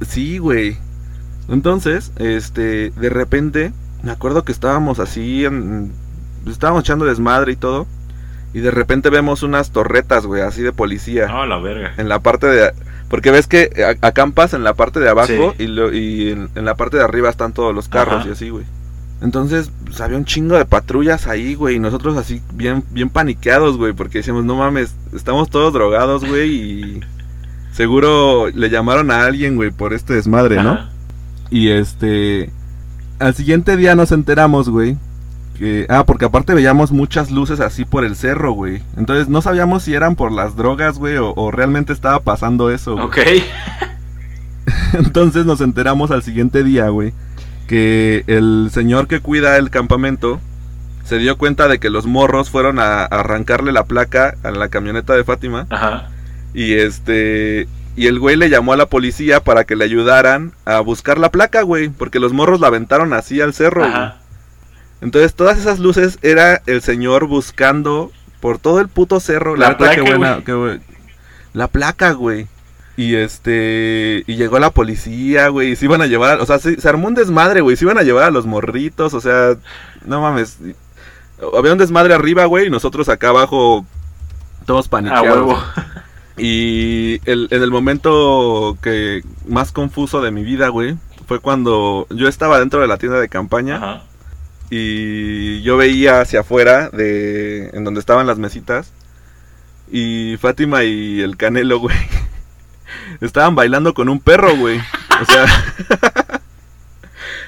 Speaker 1: Sí, güey. Entonces, este, de repente, me acuerdo que estábamos así, en- estábamos echando desmadre y todo, y de repente vemos unas torretas, güey, así de policía.
Speaker 3: No, la verga.
Speaker 1: En la parte de... Porque ves que a- acampas en la parte de abajo
Speaker 3: Sí.
Speaker 1: y, lo- y en, en la parte de arriba están todos los carros
Speaker 3: Ajá.
Speaker 1: y así, güey. Entonces, pues, había un chingo de patrullas ahí, güey, y nosotros así bien, bien paniqueados, güey, porque decíamos, no mames, estamos todos drogados, güey, y seguro le llamaron a alguien, güey, por este desmadre, ¿no?
Speaker 3: Ajá.
Speaker 1: Y este. Al siguiente día nos enteramos, güey. Que, ah, porque aparte veíamos muchas luces así por el cerro, güey. Entonces no sabíamos si eran por las drogas, güey, o, o realmente estaba pasando eso. güey.
Speaker 3: Ok. *laughs*
Speaker 1: Entonces nos enteramos al siguiente día, güey. Que el señor que cuida el campamento se dio cuenta de que los morros fueron a, a arrancarle la placa a la camioneta de Fátima.
Speaker 3: Ajá.
Speaker 1: Y este. Y el güey le llamó a la policía para que le ayudaran a buscar la placa, güey. Porque los morros la aventaron así al cerro, güey. Entonces todas esas luces era el señor buscando por todo el puto cerro.
Speaker 3: La placa,
Speaker 1: buena- buen- La placa, güey. Y este. Y llegó la policía, güey. Y se iban a llevar. a- o sea, se, se armó un desmadre, güey. Se iban a llevar a los morritos. O sea, no mames. Había un desmadre arriba, güey. Y nosotros acá abajo. Todos paniqueados.
Speaker 3: huevo.
Speaker 1: Y el- en el momento que más confuso de mi vida, güey, fue cuando yo estaba dentro de la tienda de campaña
Speaker 3: Ajá.
Speaker 1: Y yo veía hacia afuera de en donde estaban las mesitas y Fátima y el Canelo, güey, *laughs* estaban bailando con un perro, güey. O sea, *laughs*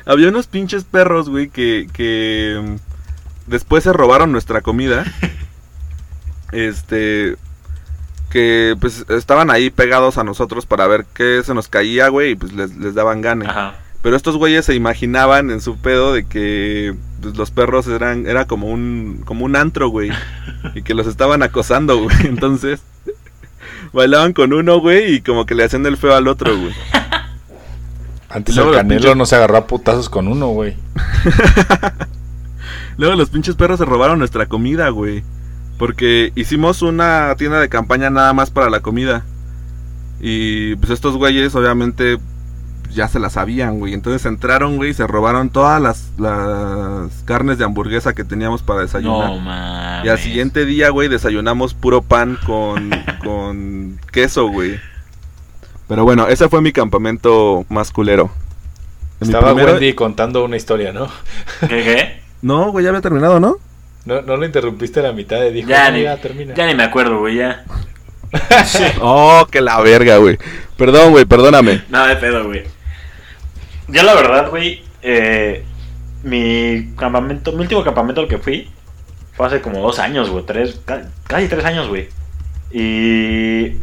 Speaker 1: había unos pinches perros, güey, que que después se robaron nuestra comida. Este que pues estaban ahí pegados a nosotros para ver qué se nos caía, güey, y pues les, les daban gane.
Speaker 3: Ajá.
Speaker 1: Pero estos güeyes se imaginaban en su pedo de que los perros eran era como un como un antro, güey, *laughs* y que los estaban acosando, güey. Entonces bailaban con uno, güey, y como que le hacían el feo al otro, güey. *laughs*
Speaker 2: Antes
Speaker 1: Luego
Speaker 2: el Canelo no se agarró a putazos con uno, güey. *laughs*
Speaker 1: Luego los pinches perros se robaron nuestra comida, güey. Porque hicimos una tienda de campaña nada más para la comida. Y pues estos güeyes obviamente ya se la sabían, güey. Entonces entraron, güey, y se robaron todas las, las carnes de hamburguesa que teníamos para desayunar.
Speaker 3: No mames.
Speaker 1: y al siguiente día, güey, desayunamos puro pan con, *laughs* con queso, güey. Pero bueno, ese fue mi campamento más culero.
Speaker 2: Estaba
Speaker 1: primero-
Speaker 2: Wendy contando una historia, ¿no?
Speaker 3: ¿Qué, qué?
Speaker 1: No, güey, ya había terminado, ¿no?
Speaker 2: No, no lo interrumpiste a la mitad y dijo,
Speaker 3: Ya
Speaker 2: "No,
Speaker 3: ni,
Speaker 2: ya termina.
Speaker 3: ya ni me acuerdo, güey, ya. *laughs*
Speaker 1: Oh, que la verga, güey. Perdón, güey, perdóname.
Speaker 3: Nada de pedo, güey. Yo la verdad, güey, eh, mi campamento, mi último campamento al que fui fue hace como dos años, güey, tres, ca- casi tres años, güey. Y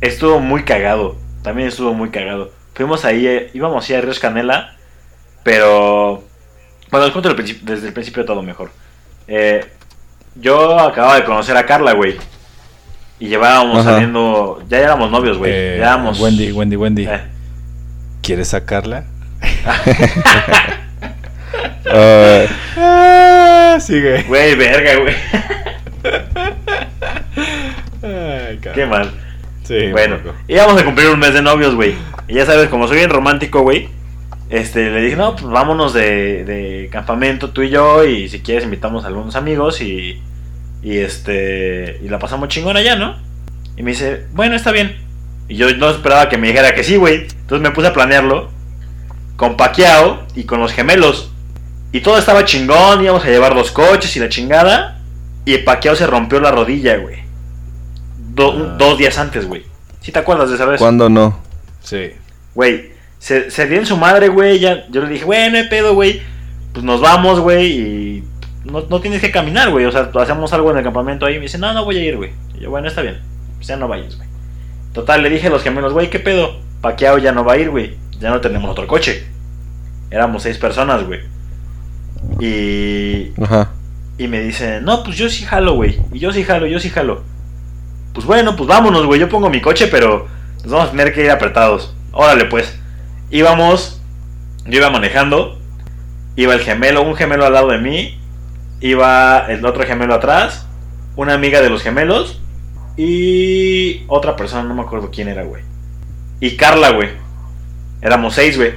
Speaker 3: estuvo muy cagado, también estuvo muy cagado. Fuimos ahí, eh, íbamos ahí a Ríos Canela, pero... Bueno, les cuento el principio- desde el principio todo mejor. Eh, yo acababa de conocer a Carla, güey. Y llevábamos
Speaker 1: Ajá.
Speaker 3: saliendo, ya éramos novios, güey.
Speaker 2: Eh,
Speaker 3: ya éramos...
Speaker 2: Wendy, Wendy, Wendy.
Speaker 3: Eh.
Speaker 2: ¿Quieres sacarla?
Speaker 1: Ah,
Speaker 2: Ah, sigue.
Speaker 3: Güey, verga, güey.
Speaker 2: Ay.
Speaker 3: Qué mal.
Speaker 2: Sí,
Speaker 3: Bueno, íbamos a cumplir un mes de novios, güey. Y ya sabes, como soy bien romántico, güey. Este, le dije, no, pues vámonos de, de campamento tú y yo. Y si quieres, invitamos a algunos amigos y, Y este. Y la pasamos chingón allá, ¿no? Y me dice, bueno, está bien. Y yo no esperaba que me dijera que sí, güey. Entonces me puse a planearlo con Paquiao y con los gemelos. Y todo estaba chingón, íbamos a llevar los coches y la chingada. Y Paquiao se rompió la rodilla, güey. Do-
Speaker 2: Ah.
Speaker 3: Dos días antes, güey. ¿Sí te acuerdas de esa vez?
Speaker 1: ¿Cuándo no?
Speaker 2: Sí.
Speaker 3: Güey, se, se dio en su madre, güey. Ya, yo le dije, güey, no hay pedo, güey. Pues nos vamos, güey. Y no, no tienes que caminar, güey. O sea, hacemos algo en el campamento ahí. Y me dice, no, no voy a ir, güey. Y yo, bueno, está bien. Pues ya no vayas, güey. Total, le dije a los gemelos, güey, ¿qué pedo? Paquiao ya no va a ir, güey. Ya no tenemos otro coche. Éramos seis personas, güey. Y,
Speaker 1: Ajá.
Speaker 3: y me dice, no, pues yo sí jalo, güey. Y yo sí jalo, yo sí jalo. Pues bueno, pues vámonos, güey. Yo pongo mi coche, pero nos vamos a tener que ir apretados. Órale, pues. Íbamos, yo iba manejando. Iba el gemelo, un gemelo al lado de mí. Iba el otro gemelo atrás. Una amiga de los gemelos. Y otra persona, no me acuerdo quién era, güey. Y Carla, güey. Éramos seis, güey.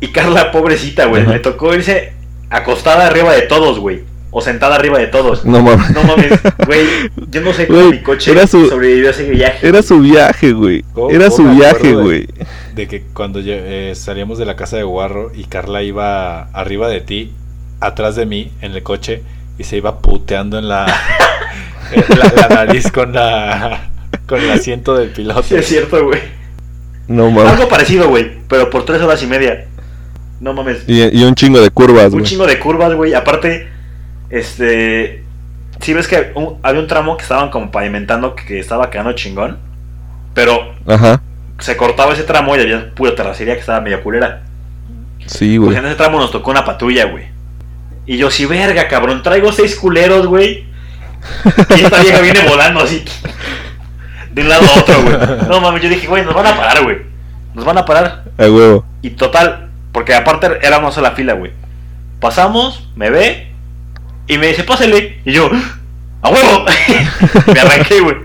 Speaker 3: Y Carla, pobrecita, güey. Le tocó irse acostada arriba de todos, güey. O sentada arriba de todos.
Speaker 1: No mames.
Speaker 3: No mames, güey. Yo no sé cómo mi coche
Speaker 1: era su-
Speaker 3: sobrevivió a ese viaje.
Speaker 1: Era su viaje, güey.
Speaker 2: ¿Cómo-
Speaker 1: Era su
Speaker 2: me
Speaker 1: viaje,
Speaker 2: de-
Speaker 1: güey.
Speaker 2: De que cuando eh, salíamos de la casa de Guarro y Carla iba arriba de ti, atrás de mí, en el coche, y se iba puteando en la, *laughs* en la, la nariz con la con el asiento del piloto.
Speaker 3: Sí, es cierto, güey.
Speaker 1: No mames.
Speaker 3: Algo parecido, güey. Pero por tres horas y media. No mames.
Speaker 1: Y, y un chingo de curvas,
Speaker 3: Un
Speaker 1: güey.
Speaker 3: chingo de curvas, güey. Aparte, este. Si ves que un- había un tramo que estaban como pavimentando que estaba quedando chingón. Pero
Speaker 1: Ajá.
Speaker 3: se cortaba ese tramo y había pura terracería que estaba medio culera.
Speaker 1: Sí,
Speaker 3: Pues
Speaker 1: güey.
Speaker 3: en ese tramo nos tocó una patrulla, güey. Y yo, sí, verga, cabrón, traigo seis culeros, güey. Y esta vieja viene volando así. De un lado a otro, güey. *laughs* No mames, yo dije, güey, nos van a parar, güey. Nos van a parar.
Speaker 1: A huevo.
Speaker 3: Y total, porque aparte era una sola fila, güey. Pasamos, me ve y me dice, pásale. Y yo, ¡a huevo! *laughs* me arranqué, güey.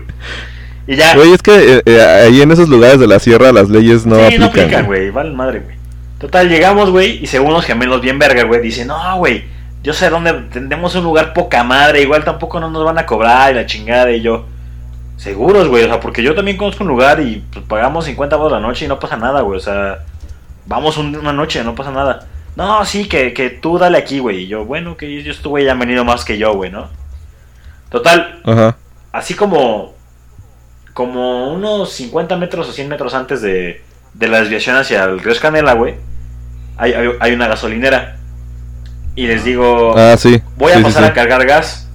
Speaker 3: Y ya.
Speaker 1: Güey, es que eh, eh, ahí en esos lugares de la sierra las leyes no
Speaker 3: sí,
Speaker 1: aplican.
Speaker 3: no aplican,
Speaker 1: güey.
Speaker 3: güey. Vale madre, güey. Total, llegamos, güey, y según los gemelos bien verga, güey, dicen, no, güey, yo sé dónde tendemos un lugar poca madre, igual tampoco no nos van a cobrar y la chingada, y yo, seguros, güey, o sea, porque yo también conozco un lugar y pues, pagamos 50 baros la noche y no pasa nada, güey, o sea, vamos un- una noche, no pasa nada. No, sí, que, que tú dale aquí, güey, y yo, bueno, que yo estuve ya venido más que yo, güey, ¿no? Total,
Speaker 1: Ajá.
Speaker 3: así como como unos 50 metros o 100 metros antes de, de la desviación hacia el río Escanela, güey, hay, hay, hay una gasolinera. Y les digo,
Speaker 1: Ah, sí.
Speaker 3: voy a
Speaker 1: sí,
Speaker 3: pasar
Speaker 1: sí.
Speaker 3: a cargar gas,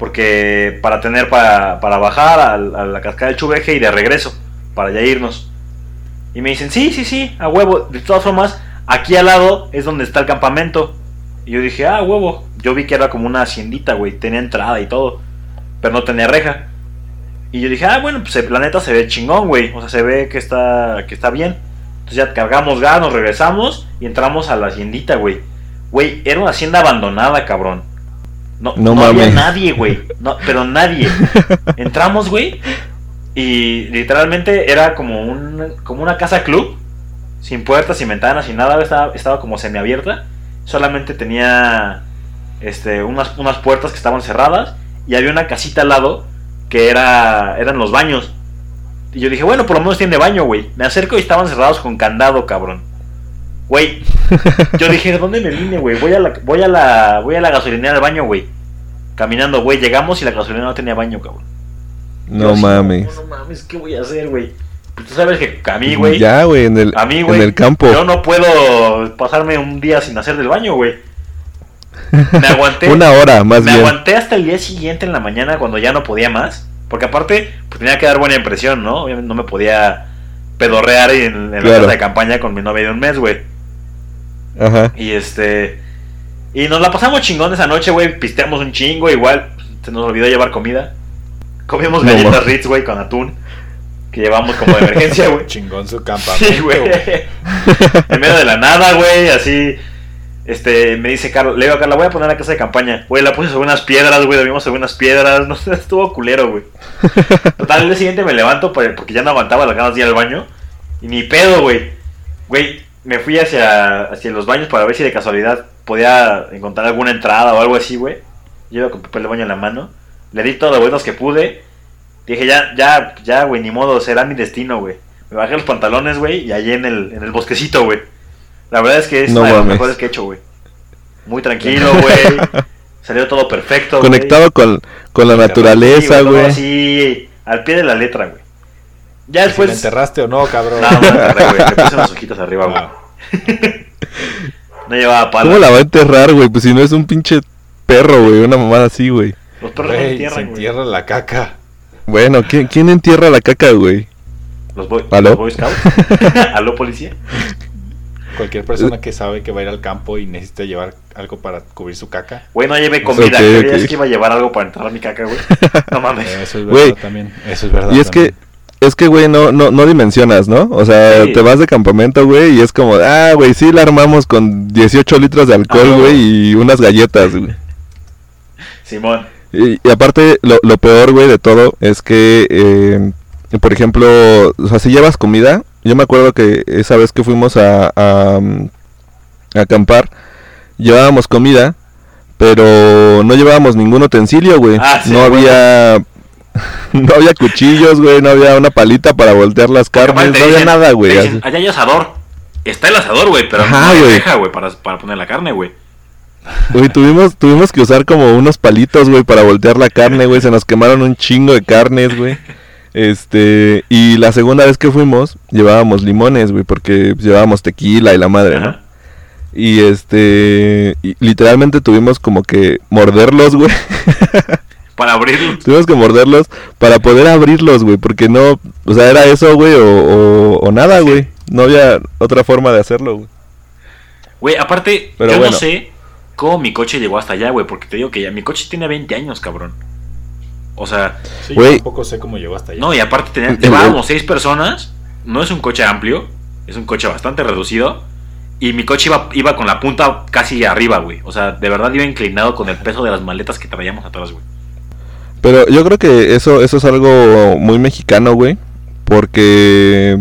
Speaker 3: porque para tener para, para bajar al- a, la cascada del Chuveje y de regreso, para ya irnos. Y me dicen, sí, sí, sí, a huevo. De todas formas, aquí al lado es donde está el campamento. Y yo dije, ah, huevo. Yo vi que era como una haciendita, güey, tenía entrada y todo, pero no tenía reja. Y yo dije, ah, bueno, pues el planeta se ve chingón, güey. O sea, se ve que está, que está bien. Entonces ya cargamos gas, nos regresamos y entramos a la haciendita, güey. Güey, era una hacienda abandonada, cabrón. No,
Speaker 1: No
Speaker 3: no, había nadie, güey. No, pero nadie. *laughs* Entramos, güey. Y literalmente era como, un, como una casa club. Sin puertas, sin ventanas, sin nada. Estaba, estaba como semiabierta. Solamente tenía este, unas, unas puertas que estaban cerradas. Y había una casita al lado que era, eran los baños. Y yo dije, bueno, por lo menos tiene baño, güey. Me acerco y estaban cerrados con candado, cabrón. Güey, *laughs* yo dije, ¿de dónde me vine, güey? Voy a la, voy a la, voy a la gasolinera del baño, güey. Caminando, güey, llegamos y la gasolinera no tenía baño, cabrón.
Speaker 1: No
Speaker 3: así,
Speaker 1: mames.
Speaker 3: No, no mames, ¿qué voy a hacer, güey? Pues tú sabes que a mí, güey,
Speaker 1: Ya, güey, en el,
Speaker 3: a mí,
Speaker 1: en
Speaker 3: güey,
Speaker 1: el campo.
Speaker 3: yo no puedo pasarme un día sin hacer del baño, güey. Me aguanté. *laughs*
Speaker 1: Una hora, más
Speaker 3: me
Speaker 1: bien.
Speaker 3: aguanté hasta el día siguiente en la mañana cuando ya no podía más. Porque aparte, pues tenía que dar buena impresión, ¿no? Obviamente no me podía pedorrear en, en la casa de campaña con mi novia de un mes, güey.
Speaker 1: Ajá.
Speaker 3: Y este. Y nos la pasamos chingón esa noche, güey. Pisteamos un chingo, igual. Se nos olvidó llevar comida. Comimos
Speaker 1: No
Speaker 3: galletas
Speaker 1: mames.
Speaker 3: Ritz, güey, con atún. Que llevamos como de emergencia, güey. *laughs*
Speaker 2: Chingón su campamento.
Speaker 3: Sí, güey.
Speaker 2: güey. *laughs*
Speaker 3: en medio de la nada, güey, así. Este, me dice Carlos, le digo a Carla, voy a poner la casa de campaña. Güey, la puse sobre unas piedras, güey, dormimos sobre unas piedras. *laughs* No sé, estuvo culero, güey. Total, el día siguiente me levanto por- porque ya no aguantaba las ganas de ir al baño. Y ni pedo, güey. Güey, me fui hacia, hacia los baños para ver si de casualidad podía encontrar alguna entrada o algo así, güey. Yo iba con papel de baño en la mano. Le di todo lo buenos que pude. Dije, ya, ya, ya, güey, ni modo, será mi destino, güey. Me bajé los pantalones, güey, y allí en el, en el bosquecito, güey. La verdad es que es
Speaker 1: No
Speaker 3: una de las mejores que he hecho, güey. Muy tranquilo, güey. *laughs* Salió todo perfecto, güey.
Speaker 1: Conectado con, con la naturaleza, güey.
Speaker 3: al pie de la letra, güey. Ya
Speaker 2: ¿Si la
Speaker 3: después...
Speaker 2: enterraste o no, cabrón?
Speaker 3: No, no, me agarré, güey. Le puse unas *laughs* hojitas arriba, güey.
Speaker 2: Ah,
Speaker 3: No llevaba pala.
Speaker 1: ¿Cómo la va a enterrar, güey? Pues si no es un pinche perro, güey. Una mamada así, güey.
Speaker 3: Los perros no
Speaker 2: güey, se
Speaker 3: entierran,
Speaker 2: entierra la caca.
Speaker 1: Bueno, ¿quién, quién entierra la caca, güey?
Speaker 3: Los, boy,
Speaker 1: ¿Aló?
Speaker 3: los Boy Scouts. *laughs* ¿Aló, policía?
Speaker 2: Cualquier persona que sabe que va a ir al campo y necesita llevar algo para cubrir su caca.
Speaker 3: Güey, no llevé comida.
Speaker 1: Ok,
Speaker 3: ¿Creías
Speaker 1: ok.
Speaker 3: que iba a llevar algo para enterrar mi caca, güey? *laughs* No mames.
Speaker 2: Eso es
Speaker 1: Güey.
Speaker 2: verdad también. Eso es verdad.
Speaker 1: Y es que. Es que, güey, no, no, no dimensionas, ¿no? O sea,
Speaker 3: Sí.
Speaker 1: te vas de campamento, güey, y es como, ah, güey, sí la armamos con 18 litros de alcohol,
Speaker 3: Ah,
Speaker 1: güey, y unas galletas, güey.
Speaker 3: Simón.
Speaker 1: Y, y aparte, lo, lo peor, güey, de todo es que, eh, por ejemplo, o sea, si llevas comida, yo me acuerdo que esa vez que fuimos a, a, mm, a acampar, llevábamos comida, pero no llevábamos ningún utensilio, güey.
Speaker 3: Ah, sí,
Speaker 1: no había... *laughs* No había cuchillos, güey, no había una palita para voltear las carnes, no había nada, güey.
Speaker 3: Allá hay asador. Está el asador, güey, pero
Speaker 1: Ajá,
Speaker 3: no hay
Speaker 1: güey.
Speaker 3: para, para poner la carne, güey.
Speaker 1: Güey, tuvimos, tuvimos que usar como unos palitos, güey, para voltear la carne, güey. Se nos quemaron un chingo de carnes, güey. Este, y la segunda vez que fuimos, llevábamos limones, güey, porque llevábamos tequila y la madre, ¿no? Y este, y literalmente tuvimos como que morderlos, güey. *laughs*
Speaker 3: Para abrirlo.
Speaker 1: tuvimos que morderlos para poder abrirlos, güey, porque no, o sea, era eso, güey, o, o, o nada, güey. No había otra forma de hacerlo, güey.
Speaker 3: Güey, aparte,
Speaker 1: Pero
Speaker 3: yo
Speaker 1: bueno.
Speaker 3: no sé cómo mi coche llegó hasta allá, güey, porque te digo que ya mi coche tiene 20 años, cabrón. O sea,
Speaker 2: Sí,
Speaker 1: güey.
Speaker 2: yo tampoco sé cómo llegó hasta allá.
Speaker 3: no, y aparte tenía- *laughs* llevábamos seis personas. No es un coche amplio, es un coche bastante reducido. Y mi coche iba, iba con la punta casi arriba, güey. O sea, de verdad iba inclinado con el peso de las maletas que traíamos atrás, güey.
Speaker 1: Pero yo creo que eso, eso es algo muy mexicano, güey. Porque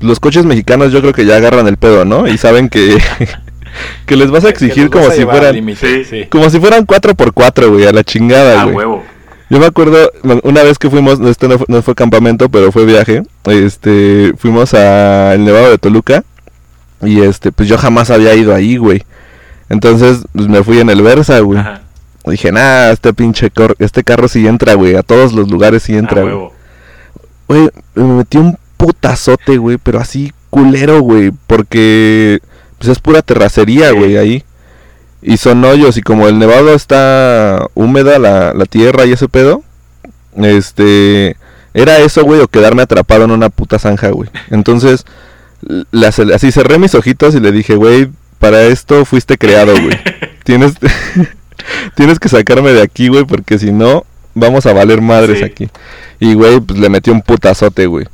Speaker 1: los coches mexicanos yo creo que ya agarran el pedo, ¿no? Y saben que, *laughs* que les vas a exigir como
Speaker 2: a
Speaker 1: si
Speaker 2: al
Speaker 1: fueran...
Speaker 2: límite,
Speaker 3: Sí.
Speaker 2: sí.
Speaker 1: Como si fueran 4x4, güey, a la chingada,
Speaker 3: A
Speaker 1: güey.
Speaker 3: huevo.
Speaker 1: Yo me acuerdo, una vez que fuimos, este no fue, no fue campamento, pero fue viaje, este, fuimos a el Nevado de Toluca, y este, pues yo jamás había ido ahí, güey. Entonces, pues me fui en el Versa, güey.
Speaker 3: Ajá.
Speaker 1: Dije, nah, este pinche, cor- este carro sí entra, güey, a todos los lugares sí entra, güey. me metí un putazote, güey, pero así culero, güey, porque pues es pura terracería, güey, ahí. Y son hoyos, y como el nevado está húmeda, la, la tierra y ese pedo, este, era eso, güey, o quedarme atrapado en una puta zanja, güey. Entonces, así cerré mis ojitos y le dije, güey, para esto fuiste creado, güey. *laughs* Tienes, tienes que sacarme de aquí, güey, porque si no, vamos a valer madres
Speaker 3: Sí.
Speaker 1: aquí. Y, güey, pues le metí un putazote, güey.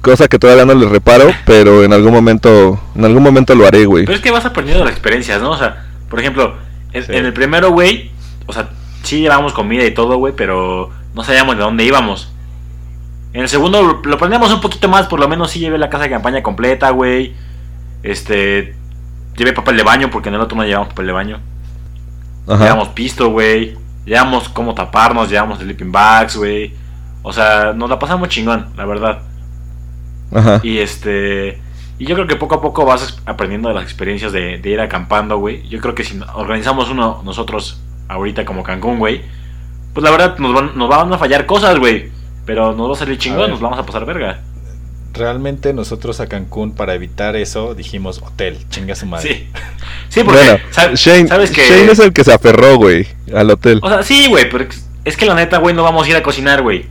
Speaker 1: Cosa que todavía no le reparo, *laughs* pero en algún momento, en algún momento lo haré, güey.
Speaker 3: Pero es que vas aprendiendo las experiencias, ¿no? O sea, por ejemplo, en,
Speaker 2: Sí.
Speaker 3: en el primero, güey, o sea, sí llevábamos comida y todo, güey, pero no sabíamos de dónde íbamos. En el segundo lo, lo planeamos un poquito más, por lo menos sí llevé la casa de campaña completa, güey. Este, llevé papel de baño, porque en el otro no llevamos papel de baño.
Speaker 1: Ajá.
Speaker 3: Llevamos pisto, güey. Llevamos cómo taparnos, llevamos sleeping bags, güey. O sea, nos la pasamos chingón, la verdad.
Speaker 1: Ajá.
Speaker 3: Y este. Y yo creo que poco a poco vas aprendiendo de las experiencias de, de ir acampando, güey. Yo creo que si organizamos uno nosotros ahorita como Cancún, güey, pues la verdad nos van, nos van a fallar cosas, güey. Pero nos va a salir
Speaker 2: A
Speaker 3: chingón,
Speaker 2: ver.
Speaker 3: nos vamos a pasar verga.
Speaker 2: Realmente nosotros a Cancún, para evitar eso, dijimos hotel, chinga su madre.
Speaker 3: Sí. *laughs* Sí, porque.
Speaker 1: Bueno, Shane,
Speaker 3: ¿Sabes que
Speaker 1: Shane es el que se aferró, güey, al hotel.
Speaker 3: O sea, sí, güey, pero es- que la neta, güey, no vamos a ir a cocinar, güey.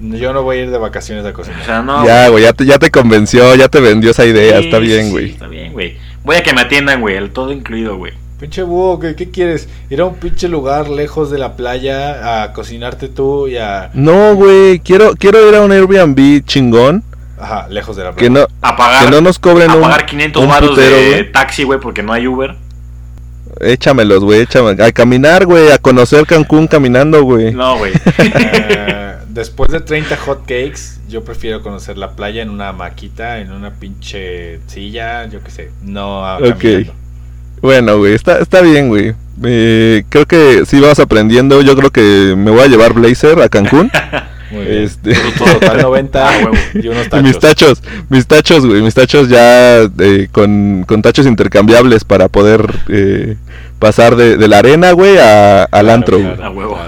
Speaker 2: Yo no voy a ir de vacaciones a
Speaker 3: O
Speaker 2: cocinar.
Speaker 3: sea, no.
Speaker 1: ya, güey, ya te, ya te convenció, ya te vendió esa idea,
Speaker 3: Sí,
Speaker 1: está bien,
Speaker 3: sí,
Speaker 1: güey.
Speaker 3: Está bien, güey. Voy a que me atiendan, güey, el todo incluido, güey.
Speaker 2: Pinche búho, ¿qué, qué quieres? Ir a un pinche lugar lejos de la playa a cocinarte tú y a...
Speaker 1: No, güey, quiero, quiero ir a un Airbnb chingón,
Speaker 2: Ajá, lejos de la playa.
Speaker 1: que no,
Speaker 3: A pagar,
Speaker 1: que no nos cobren
Speaker 3: a
Speaker 1: un,
Speaker 3: pagar 500
Speaker 1: un
Speaker 3: baros
Speaker 1: putero,
Speaker 3: de
Speaker 1: güey.
Speaker 3: taxi, güey, porque no hay Uber.
Speaker 1: Échamelos, güey, échame. A caminar, güey, a conocer Cancún caminando, güey.
Speaker 3: No, güey.
Speaker 2: Eh, *laughs* después de 30 hot cakes, yo prefiero conocer la playa en una maquita, en una pinche silla, yo qué sé. No a-
Speaker 1: Ok.
Speaker 2: caminando.
Speaker 1: Bueno, güey, está, está bien, güey. Eh, creo que sí vas aprendiendo. Yo creo que me voy a llevar Blazer a Cancún. *laughs*
Speaker 2: Muy bien.
Speaker 1: Este- *laughs*
Speaker 2: Total 90
Speaker 3: Ah, huevo.
Speaker 2: y unos
Speaker 1: Y
Speaker 2: tachos.
Speaker 1: mis tachos, mis tachos, güey, mis tachos ya eh, con, con tachos intercambiables para poder eh, pasar de, de la arena, güey, a- al
Speaker 2: Claro,
Speaker 1: antro, güey.
Speaker 2: claro,
Speaker 3: A huevo. *laughs*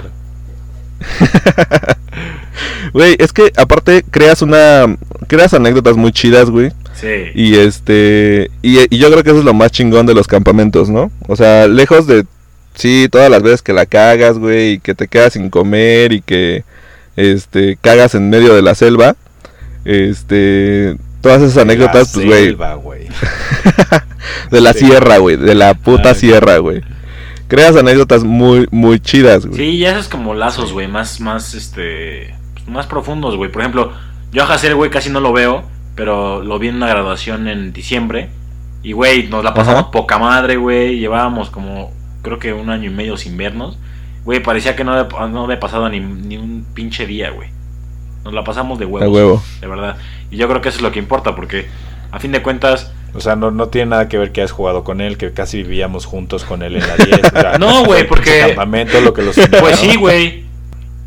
Speaker 1: Güey, es que aparte creas una, creas anécdotas muy chidas, güey.
Speaker 3: Sí.
Speaker 1: Y este, y, y yo creo que eso es lo más chingón de los campamentos, ¿no? O sea, lejos de, sí, todas las veces que la cagas, güey, y que te quedas sin comer y que, este, cagas en medio de la selva, este, todas esas anécdotas, pues, güey, *laughs* de la
Speaker 2: Sí.
Speaker 1: sierra, güey, de la puta sierra, güey. Creas anécdotas muy, muy chidas, güey.
Speaker 3: Sí, ya esos como lazos, güey, más, más, este, más profundos, güey. Por ejemplo, yo a Hacer, güey, casi no lo veo, pero lo vi en una graduación en diciembre. Y, güey, nos la pasamos
Speaker 1: Ajá.
Speaker 3: poca madre, güey. Llevábamos como, creo que un año y medio sin vernos. Güey, parecía que no había, no había pasado ni, ni un pinche día, güey. Nos la pasamos de huevos,
Speaker 1: A huevo.
Speaker 3: de verdad. Y yo creo que eso es lo que importa, porque a fin de cuentas,
Speaker 2: O sea, no, no tiene nada que ver que hayas jugado con él, que casi vivíamos juntos con él en la 10. o sea, *laughs*
Speaker 3: No, güey, porque-
Speaker 2: campamento lo que los
Speaker 3: pues sí, güey.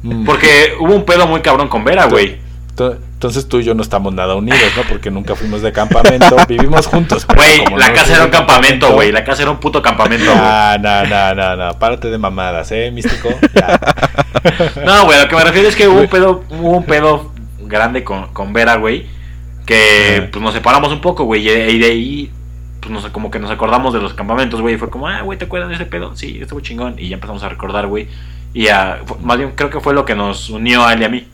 Speaker 2: Mm.
Speaker 3: Porque hubo un pedo muy cabrón con Vera, güey.
Speaker 2: To- Entonces tú y yo no estamos nada unidos, ¿no? Porque nunca fuimos de campamento, *laughs* vivimos juntos.
Speaker 3: Güey, la
Speaker 2: no
Speaker 3: casa era un campamento, güey. La casa era un puto campamento, *laughs* güey.
Speaker 2: Ah, no, no, no, no, párate de mamadas, ¿eh, místico? Ya. *laughs*
Speaker 3: No, güey, lo que me refiero es que hubo un pedo, hubo un pedo grande con, con Vera, güey. Que pues nos separamos un poco, güey. Y de ahí, pues nos, como que nos acordamos de los campamentos, güey. Y fue como, ah, güey, ¿te acuerdas de ese pedo? Sí, estuvo chingón. Y ya empezamos a recordar, güey. Y a, más bien creo que fue lo que nos unió a él y a mí.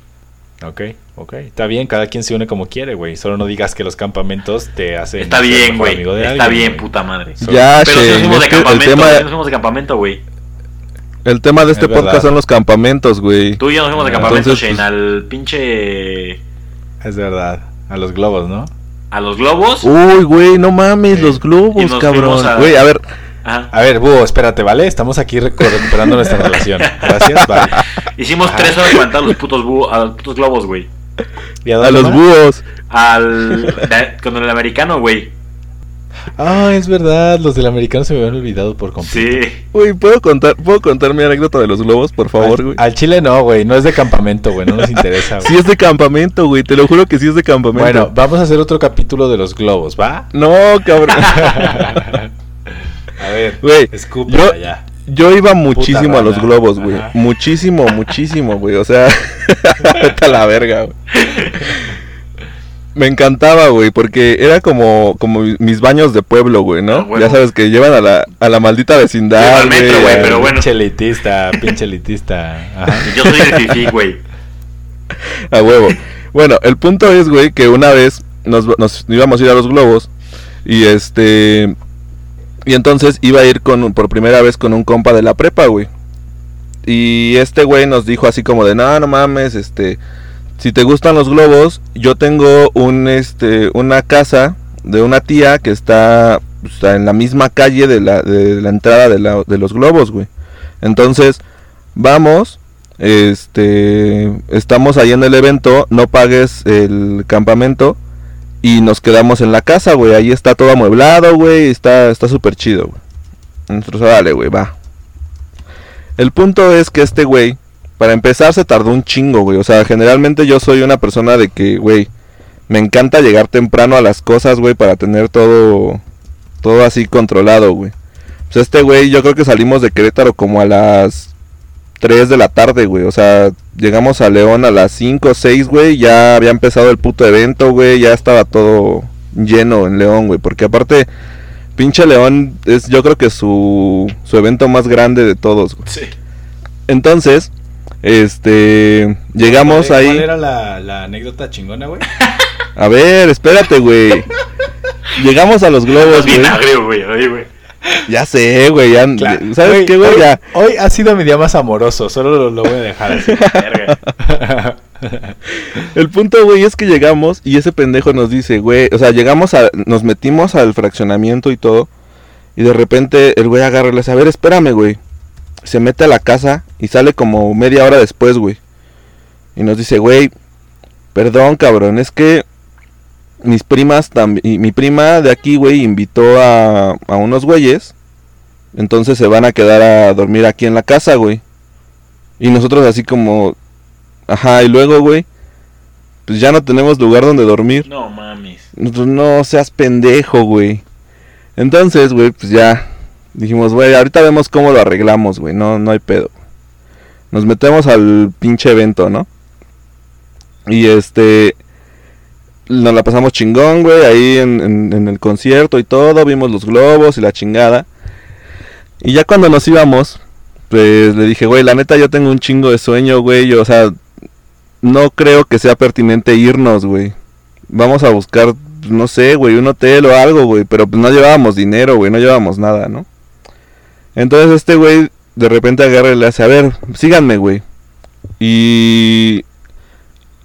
Speaker 2: Ok, ok. Está bien, cada quien se une como quiere, güey. Solo no digas que los campamentos te hacen.
Speaker 3: Está bien, güey. Está
Speaker 2: alguien,
Speaker 3: bien, puta madre.
Speaker 1: Ya,
Speaker 3: Pero si nos fuimos de campamento,
Speaker 1: tema,
Speaker 3: güey, nos fuimos de campamento, güey.
Speaker 1: el tema de este
Speaker 2: Es verdad.
Speaker 1: podcast son los campamentos, güey.
Speaker 3: Tú y yo nos fuimos de campamento,
Speaker 1: entonces,
Speaker 3: Shane,
Speaker 1: pues-
Speaker 3: al pinche...
Speaker 2: Es verdad. A los globos, ¿no?
Speaker 3: A los globos.
Speaker 1: Uy, güey, no mames,
Speaker 2: Sí.
Speaker 1: los globos, cabrón.
Speaker 3: a-
Speaker 1: Güey, a ver,
Speaker 3: Ajá.
Speaker 2: A ver, Búho, espérate, ¿vale? Estamos aquí recu- recuperando nuestra relación. *laughs* Gracias, vale.
Speaker 3: Hicimos
Speaker 2: Ajá.
Speaker 3: tres horas aguantar los putos, bú- a los putos globos, güey.
Speaker 2: ¿Y
Speaker 1: a los búhos.
Speaker 3: Al. de- con el americano, güey.
Speaker 2: Ah, es verdad, los del americano se me habían olvidado por completo.
Speaker 3: Sí.
Speaker 1: Güey, ¿puedo contar, ¿puedo contar mi anécdota de los globos, por favor,
Speaker 2: al,
Speaker 1: güey?
Speaker 2: al Chile no, güey, no es de campamento, güey, no nos interesa. güey.
Speaker 1: Sí es de campamento, güey, te lo juro que sí es de campamento.
Speaker 2: Bueno, vamos a hacer otro capítulo de los globos, ¿va?
Speaker 1: No, cabrón. *laughs*
Speaker 2: a ver,
Speaker 1: Güey, yo-
Speaker 2: ya.
Speaker 1: Yo iba muchísimo a
Speaker 2: rana.
Speaker 1: los globos, güey.
Speaker 2: Ajá.
Speaker 1: Muchísimo, muchísimo, güey. O sea, *laughs* vete a la verga, güey. Me encantaba, güey, porque era como, como mis baños de pueblo, güey,
Speaker 3: Ah,
Speaker 1: ¿no?
Speaker 3: huevo.
Speaker 1: ya sabes que llevan a la, a la maldita vecindad,
Speaker 3: Lleva al metro, güey, pero bueno.
Speaker 2: Pinche elitista, pinche elitista. Ajá. *laughs*
Speaker 3: Yo soy de Fifi, güey.
Speaker 1: A huevo. Bueno, el punto es, güey, que una vez nos, nos íbamos a ir a los globos y este... Y entonces iba a ir con, por primera vez con un compa de la prepa, güey. Y este güey nos dijo así como de, no, no mames, este... Si te gustan los globos, yo tengo un, este, una casa de una tía que está, está en la misma calle de la, de la entrada de, la- de los globos, güey. Entonces, vamos, este, estamos ahí en el evento, no pagues el campamento y nos quedamos en la casa, güey. Ahí está todo amueblado, güey, está está súper chido, güey. Nosotros, dale, güey, va. El punto es que este güey, para empezar, se tardó un chingo, güey. O sea, generalmente yo soy una persona de que, güey, me encanta llegar temprano a las cosas, güey, para tener todo, todo así controlado, güey. Pues este güey, yo creo que salimos de Querétaro como a las 3 de la tarde, güey. O sea, llegamos a León a las 5 o 6, güey. Ya había empezado el puto evento, güey. Ya estaba todo lleno en León, güey. Porque aparte, pinche León es yo creo que su, su evento más grande de todos, güey.
Speaker 3: Sí.
Speaker 1: Entonces, este, llegamos
Speaker 2: ¿Cuál-
Speaker 1: ahí.
Speaker 2: ¿Cuál era la, la anécdota chingona, güey?
Speaker 1: A ver, espérate, güey. *laughs* Llegamos a los globos, güey. Ya sé, güey. ya-
Speaker 2: Claro.
Speaker 1: ¿Sabes qué, güey?
Speaker 2: hoy-
Speaker 1: Ya.
Speaker 2: Hoy ha sido mi día más amoroso, solo lo, lo voy a dejar así. *laughs*
Speaker 3: Verga.
Speaker 1: El punto, güey, es que llegamos y ese pendejo nos dice, güey, o sea, llegamos a, nos metimos al fraccionamiento y todo, y de repente el güey agarra y le dice, a ver, espérame, güey. Se mete a la casa y sale como media hora después, güey. Y nos dice, güey, perdón, cabrón, es que mis primas también, mi prima de aquí, güey, invitó a, a unos güeyes Entonces se van a quedar a dormir aquí en la casa, güey. Y nosotros así como... Ajá, y luego, güey. Pues ya no tenemos lugar donde dormir.
Speaker 3: No mames.
Speaker 1: No seas pendejo, güey. Entonces, güey, pues ya dijimos, güey, ahorita vemos cómo lo arreglamos, güey. No, no hay pedo. Nos metemos al pinche evento, ¿no? Y este... Nos la pasamos chingón, güey, ahí en, el concierto y todo. Vimos los globos y la chingada. Y ya cuando nos íbamos, pues le dije, güey, la neta yo tengo un chingo de sueño, güey. O sea, no creo que sea pertinente irnos, güey. Vamos a buscar, no sé, güey, un hotel o algo, güey. Pero pues no llevábamos dinero, güey, no llevábamos nada, ¿no? Entonces este güey de repente agarra y le hace, a ver, síganme, güey. Y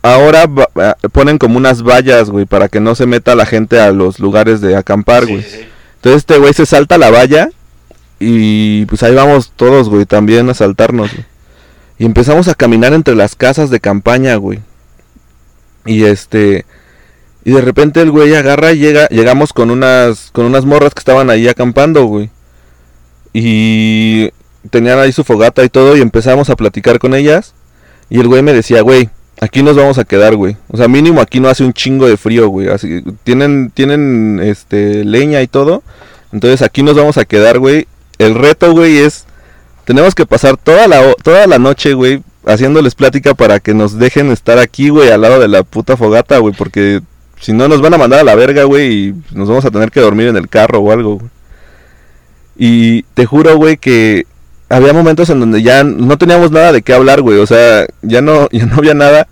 Speaker 1: ahora va- ponen como unas vallas, güey, para que no se meta la gente a los lugares de acampar, güey.
Speaker 3: sí, sí.
Speaker 1: Entonces este güey se salta la valla y pues ahí vamos todos, güey, también a saltarnos. güey. Y empezamos a caminar entre las casas de campaña, güey. Y este y de repente el güey agarra y llega, llegamos con unas con unas morras que estaban ahí acampando, güey. Y tenían ahí su fogata y todo y empezamos a platicar con ellas y el güey me decía, "Güey, aquí nos vamos a quedar, güey. O sea, mínimo aquí no hace un chingo de frío, güey. Así tienen tienen este leña y todo. Entonces aquí nos vamos a quedar, güey. El reto, güey, es tenemos que pasar toda la toda la noche, güey, haciéndoles plática para que nos dejen estar aquí, güey, al lado de la puta fogata, güey, porque si no nos van a mandar a la verga, güey, y nos vamos a tener que dormir en el carro o algo, güey. Y te juro, güey, que había momentos en donde ya no teníamos nada de qué hablar, güey, o sea, ya no *laughs* ya no había nada.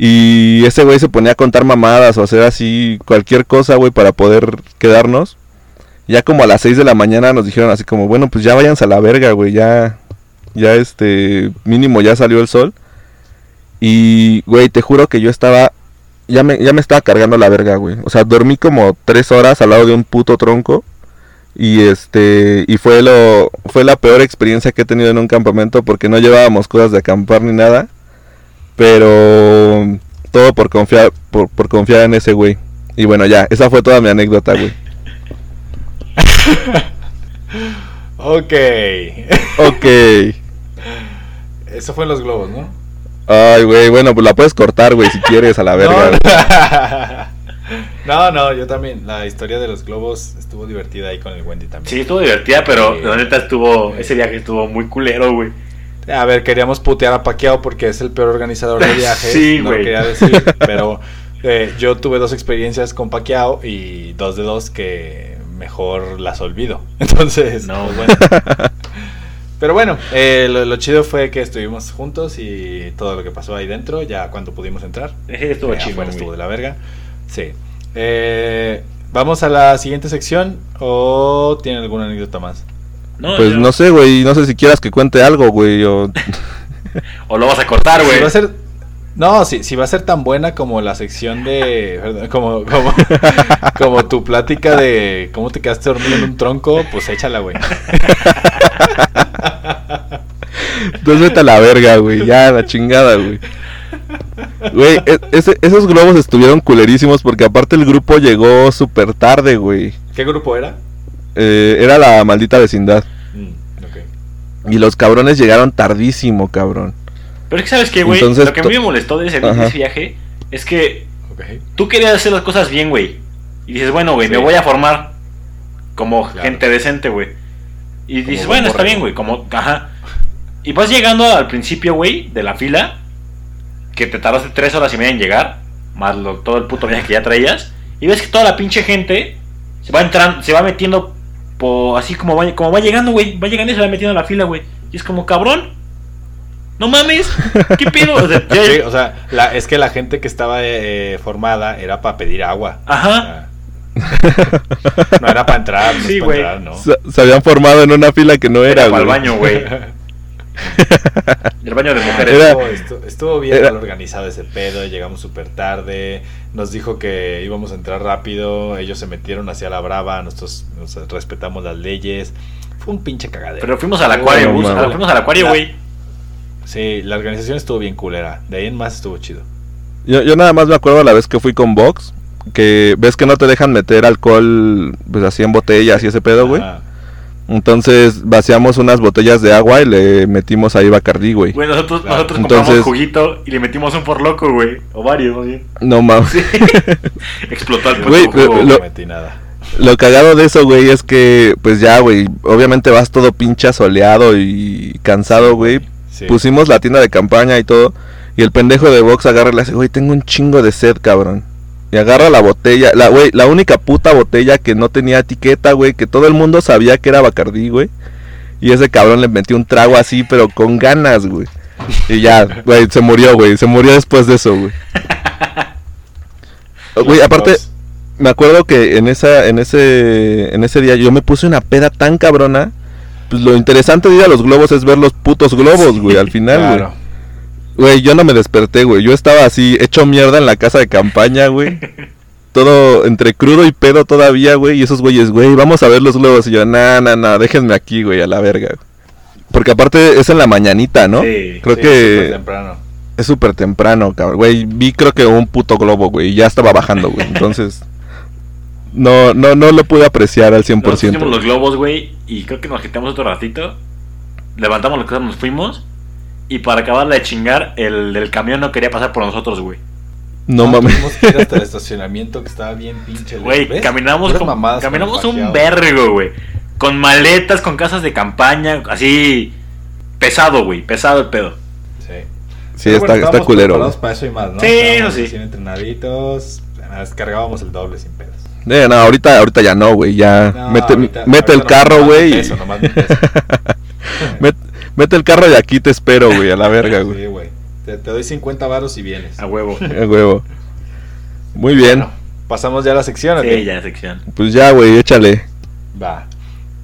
Speaker 1: Y ese güey se ponía a contar mamadas o hacer así cualquier cosa, güey, para poder quedarnos. Ya como a las 6 de la mañana nos dijeron así como, bueno, pues ya váyanse a la verga, güey, ya, ya este, mínimo ya salió el sol. Y, güey, te juro que yo estaba, ya me, ya me estaba cargando la verga, güey. O sea, dormí como 3 horas al lado de un puto tronco. Y este, y fue lo, fue la peor experiencia que he tenido en un campamento porque no llevábamos cosas de acampar ni nada. Pero todo por confiar, por, por confiar en ese güey. Y bueno, ya, esa fue toda mi anécdota, güey. *laughs*
Speaker 2: Ok.
Speaker 1: Ok.
Speaker 2: Eso fue en los globos, ¿no?
Speaker 1: Ay, güey, bueno, pues la puedes cortar, güey, si quieres, a la *laughs* verga.
Speaker 2: No, no, yo también. La historia de los globos estuvo divertida ahí con el Wendy también.
Speaker 3: Sí, estuvo divertida, pero
Speaker 2: Sí.
Speaker 3: la neta estuvo. Ese viaje estuvo muy culero, güey.
Speaker 2: A ver, queríamos putear a Paquiao porque es el peor organizador de *laughs* viajes.
Speaker 3: Sí,
Speaker 2: no
Speaker 3: güey.
Speaker 2: quería decir, pero eh, yo tuve dos experiencias con Paquiao y dos de dos que mejor las olvido. *laughs* Entonces,
Speaker 3: No.
Speaker 2: pues bueno. *laughs* Pero bueno, eh, lo, lo chido fue que estuvimos juntos y todo lo que pasó ahí dentro, ya cuando pudimos entrar.
Speaker 3: Estuvo
Speaker 2: Eh,
Speaker 3: chido,
Speaker 2: estuvo de la verga. Sí. Eh, Vamos a la siguiente sección o tienen alguna anécdota más.
Speaker 3: No,
Speaker 1: Pues
Speaker 3: yo-
Speaker 1: no sé, güey, no sé si quieras que cuente algo, güey, o... *laughs*
Speaker 3: O lo vas a cortar, güey.
Speaker 2: Si va a ser no, si, si va a ser tan buena como la sección de perdón, como como *laughs* como tu plática de cómo te quedaste dormido en un tronco, pues échala, güey.
Speaker 1: Entonces vete a la verga, güey, ya, la chingada, güey. Güey, e- esos globos estuvieron culerísimos porque aparte el grupo llegó súper tarde, güey.
Speaker 2: ¿Qué grupo era?
Speaker 1: Eh, era la maldita vecindad.
Speaker 2: Mm, ok.
Speaker 1: Y los cabrones llegaron tardísimo, cabrón.
Speaker 3: Pero es que, ¿sabes qué, güey?
Speaker 1: Entonces,
Speaker 3: Lo que a mí me molestó de ese, de
Speaker 1: Ajá.
Speaker 3: ese viaje es que tú querías hacer las cosas bien, güey. Y dices, bueno, güey,
Speaker 2: Sí.
Speaker 3: me voy a formar como
Speaker 2: Claro.
Speaker 3: gente decente, güey. Y
Speaker 2: Como
Speaker 3: dices,
Speaker 2: buen
Speaker 3: bueno, está bien, güey, como, ajá. Y vas llegando al principio, güey, de la fila, que te tardaste tres horas y media en llegar, más lo- todo el puto viaje que ya traías, y ves que toda la pinche gente se va entrando, se va metiendo por, así como va, como va llegando, güey, va llegando y se va metiendo a la fila, güey. Y es como, cabrón, no mames, ¿qué *laughs* pedo? O sea, ya-
Speaker 2: Sí, o sea, la- es que la gente que estaba eh, formada era para pedir agua.
Speaker 3: Ajá.
Speaker 2: No era para entrar, no
Speaker 3: Sí,
Speaker 2: para
Speaker 3: güey.
Speaker 2: entrar, ¿no?
Speaker 1: Se, se habían formado en una fila que no era,
Speaker 3: Era para
Speaker 1: güey.
Speaker 3: el baño, güey. *laughs* El baño de mujeres.
Speaker 1: Era-
Speaker 2: Estuvo, estu- estuvo bien
Speaker 1: era-
Speaker 2: mal organizado ese pedo, llegamos súper tarde, nos dijo que íbamos a entrar rápido, ellos se metieron hacia la brava, nosotros nos respetamos las leyes, fue un pinche cagadero.
Speaker 3: Pero fuimos al acuario,
Speaker 1: No,
Speaker 3: fuimos al acuario, güey.
Speaker 2: Sí, la organización estuvo bien culera, de ahí en más estuvo chido.
Speaker 1: Yo, yo nada más me acuerdo la vez que fui con Vox, que ves que no te dejan meter alcohol, pues así en botellas y ese pedo, güey.
Speaker 2: Ajá.
Speaker 1: Entonces vaciamos unas botellas de agua y le metimos ahí Bacardí, güey.
Speaker 3: Güey, nosotros,
Speaker 2: Claro.
Speaker 3: nosotros
Speaker 1: Entonces-
Speaker 3: compramos juguito y le metimos un por loco, güey. O varios, más bien.
Speaker 1: No mames. *laughs*
Speaker 3: Explotó el
Speaker 1: Güey,
Speaker 3: jugo.
Speaker 1: lo-
Speaker 2: metí nada.
Speaker 1: Lo cagado de eso, güey, es que, pues ya, güey, obviamente vas todo pinche soleado y cansado, güey.
Speaker 2: Sí.
Speaker 1: Pusimos la tienda de campaña y todo. Y el pendejo de box agarra y le hace, güey, tengo un chingo de sed, cabrón. Y agarra la botella, la, güey, la única puta botella que no tenía etiqueta, güey, que todo el mundo sabía que era Bacardí, güey. Y ese cabrón le metió un trago así, pero con ganas, güey. Y ya, güey, se murió, güey, se murió después de eso, güey. *laughs* Güey, aparte, me acuerdo que en esa en ese en ese día yo me puse una peda tan cabrona pues lo interesante de ir a los globos es ver los putos globos güey al final güey
Speaker 2: Claro.
Speaker 1: güey yo no me desperté güey yo estaba así hecho mierda en la casa de campaña güey *laughs* todo entre crudo y pedo todavía güey y esos güeyes güey vamos a ver los globos y yo nah nah nah déjenme aquí güey a la verga güey. porque aparte es en la mañanita no
Speaker 3: Sí,
Speaker 1: creo
Speaker 2: Sí,
Speaker 1: que
Speaker 2: súper temprano.
Speaker 1: es súper temprano, cabrón. Güey, vi creo que un puto globo, güey, y ya estaba bajando, güey. Entonces, *laughs* no, no, no lo pude apreciar al 100%.
Speaker 3: Nosotros hicimos los
Speaker 1: güey.
Speaker 3: globos, güey, y creo que nos quitamos otro ratito. Levantamos las cosas, nos fuimos. Y para acabarla de chingar, el del camión no quería pasar por nosotros, güey.
Speaker 1: No mames.
Speaker 2: Tuvimos que ir hasta el *laughs* estacionamiento que estaba bien pinche.
Speaker 3: Güey,
Speaker 2: ¿Ves?
Speaker 3: caminamos,
Speaker 2: con
Speaker 3: caminamos un vergo, güey. Con maletas, con casas de campaña, así. Pesado, güey, pesado el pedo.
Speaker 2: Sí.
Speaker 1: Sí,
Speaker 2: Pero
Speaker 1: está,
Speaker 2: bueno,
Speaker 1: está culero.
Speaker 2: para eso y más, ¿no?
Speaker 3: Sí,
Speaker 2: Estábamos
Speaker 3: eso sí.
Speaker 2: recién entrenaditos. Descargábamos el doble sin pedos.
Speaker 1: Eh, no, ahorita, ahorita ya no, güey. Ya
Speaker 2: No,
Speaker 1: mete,
Speaker 2: ahorita-
Speaker 1: mete el carro, güey.
Speaker 2: peso, nomás *laughs*
Speaker 1: mete el carro y aquí te espero, güey, a la verga, güey.
Speaker 2: Sí, güey. Te, te doy 50 varos y vienes.
Speaker 3: A huevo.
Speaker 1: A huevo. Muy bien.
Speaker 2: Bueno, pasamos ya a la sección.
Speaker 3: Sí, ya sección.
Speaker 1: Pues ya, güey, échale.
Speaker 2: Va.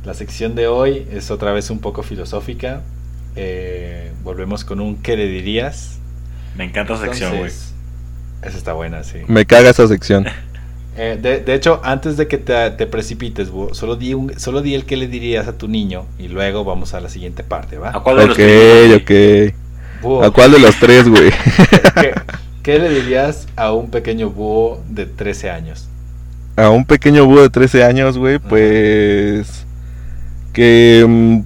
Speaker 2: La sección de hoy es otra vez un poco filosófica. Eh, volvemos con un ¿qué le dirías?
Speaker 3: Me encanta esa sección, güey.
Speaker 2: Esa está buena, sí.
Speaker 1: Me caga esa sección. *laughs*
Speaker 2: Eh, de, de hecho, antes de que te, te precipites, Búho, solo di, un, solo di el que le dirías a tu niño y luego vamos a la siguiente parte,
Speaker 3: ¿A
Speaker 2: ¿va?
Speaker 3: cuál de los
Speaker 1: Ok,
Speaker 3: primeros, güey?
Speaker 1: ok.
Speaker 2: Búho,
Speaker 1: ¿A cuál de los tres, güey? *laughs*
Speaker 2: ¿qué, qué le dirías a un pequeño búho de 13 años?
Speaker 1: A un pequeño búho de 13 años, güey, pues... Que... mm,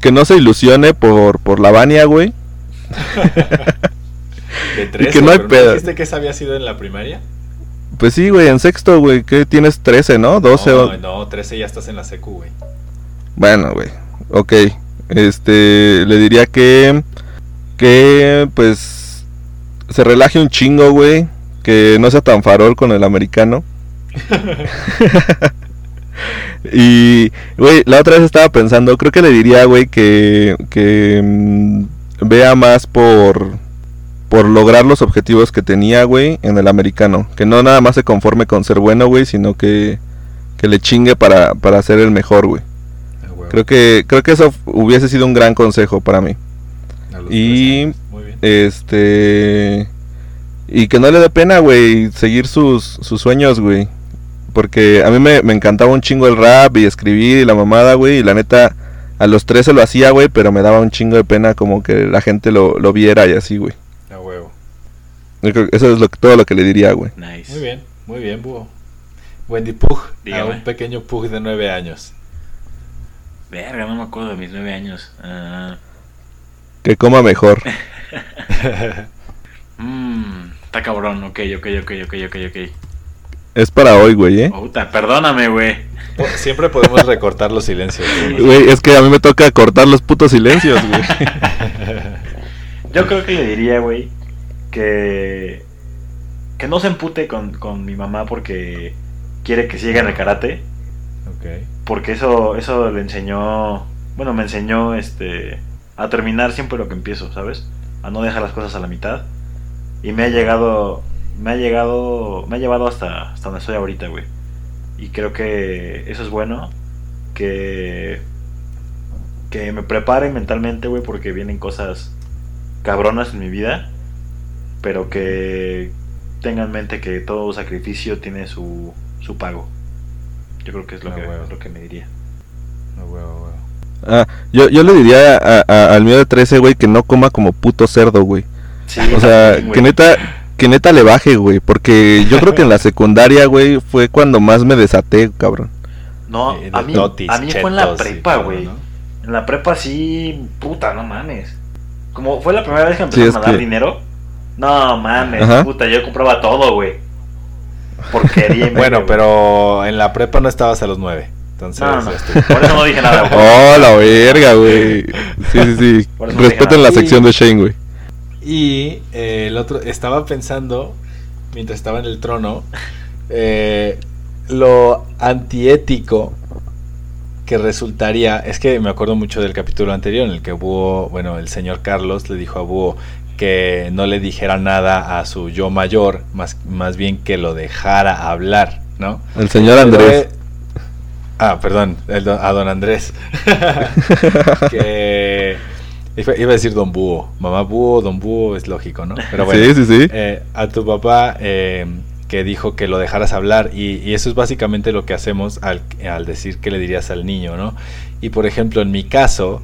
Speaker 1: Que no se ilusione por, por la Vania, güey. *laughs*
Speaker 2: De *laughs* 13,
Speaker 1: que no hay pedo.
Speaker 2: dijiste que esa había sido en la primaria?
Speaker 1: Pues sí, güey, en sexto, güey, que tienes 13, ¿no? 12
Speaker 2: no,
Speaker 1: o...
Speaker 2: no, 13 ya estás en la secu, güey.
Speaker 1: Bueno, güey, ok. Este, le diría que... Que, pues... Se relaje un chingo, güey. Que no sea tan farol con el americano. *laughs* *laughs* y, güey, la otra vez estaba pensando, creo que le diría, güey, que, que mm, vea más por, por lograr los objetivos que tenía, güey, en el americano. Que no nada más se conforme con ser bueno, güey, sino que, que le chingue para, para ser el mejor, güey.
Speaker 2: Ah.
Speaker 1: Creo que, creo que eso hubiese sido un gran consejo para mí. Y-
Speaker 2: 13 años. Muy bien.
Speaker 1: Este. Y que no le dé pena, güey, seguir sus, sus sueños, güey. Porque a mí me, me encantaba un chingo el rap y escribir y la mamada, güey. Y la neta, a los 13 lo hacía, güey, pero me daba un chingo de pena como que la gente lo, lo viera y así, güey.
Speaker 2: A huevo.
Speaker 1: Yo creo que Eso es lo, todo lo que le diría, güey.
Speaker 3: Nice.
Speaker 2: Muy bien, muy bien, búho. Wendy Pug, a un pequeño Pug de 9 años.
Speaker 3: Verga, no me acuerdo de mis nueve años. Ah,
Speaker 1: Que coma mejor.
Speaker 3: mmm, *laughs* está cabrón. Ok, ok, ok, ok, ok, ok.
Speaker 1: Es para hoy, güey, ¿eh?
Speaker 3: Puta, perdóname, güey.
Speaker 2: Siempre podemos recortar los silencios. güey.
Speaker 1: Güey, es que a mí me toca cortar los putos silencios, güey.
Speaker 3: Yo creo que le diría, güey, que. Que no se empute con, con mi mamá porque quiere que siga en el karate. Porque eso, eso le enseñó. Bueno, me enseñó este. A terminar siempre lo que empiezo, ¿sabes? A no dejar las cosas a la mitad. Y me ha llegado. Me ha llegado. Me ha llevado hasta, hasta donde estoy ahorita, güey. Y creo que eso es bueno. Que. Que me prepare mentalmente, güey, porque vienen cosas cabronas en mi vida. Pero que tenga en mente que todo sacrificio tiene su, su pago. Yo creo que es lo,
Speaker 2: Ah,
Speaker 3: que,
Speaker 2: huevo.
Speaker 3: lo que me diría.
Speaker 2: A huevo, a huevo.
Speaker 1: Ah, yo, yo le diría a- a- al mío de 13, güey, que no coma como puto cerdo, güey.
Speaker 3: Sí,
Speaker 1: O sea,
Speaker 3: también,
Speaker 1: que neta, que neta le baje, güey. Porque yo creo que en la *laughs* secundaria, güey, fue cuando más me desaté, cabrón.
Speaker 3: No,
Speaker 2: eh,
Speaker 3: a mí, a mí fue en la prepa, güey.
Speaker 2: ¿no?
Speaker 3: En la prepa sí, puta, no mames. Como fue la primera vez que me
Speaker 1: Sí,
Speaker 3: a dar
Speaker 1: que-
Speaker 3: dinero. No mames,
Speaker 1: Ajá.
Speaker 3: puta, yo compraba todo, güey. Porquería. *laughs*
Speaker 2: Bueno, pero en la prepa no estabas a los nueve. Entonces,
Speaker 3: No, no, por eso no dije nada, güey.
Speaker 1: Oh, la verga, güey. Sí, sí, sí. *laughs* Respeten la sección de Shane, güey.
Speaker 2: Y eh, el otro, estaba pensando, mientras estaba en el trono, eh, lo antiético que resultaría, es que me acuerdo mucho del capítulo anterior en el que Búho, bueno, el señor Carlos le dijo a Búho que no le dijera nada a su yo mayor, más, más bien que lo dejara hablar, ¿no?
Speaker 1: El señor Andrés.
Speaker 2: Pero, Ah, perdón, el don- a don Andrés. *laughs* que iba iba a decir don Búho. Mamá Búho, don Búho, es lógico, ¿no? Pero bueno,
Speaker 1: Sí, sí, sí.
Speaker 2: eh, a tu papá eh, que dijo que lo dejaras hablar y, y eso es básicamente lo que hacemos al, al decir que le dirías al niño, ¿no? Y por ejemplo, en mi caso,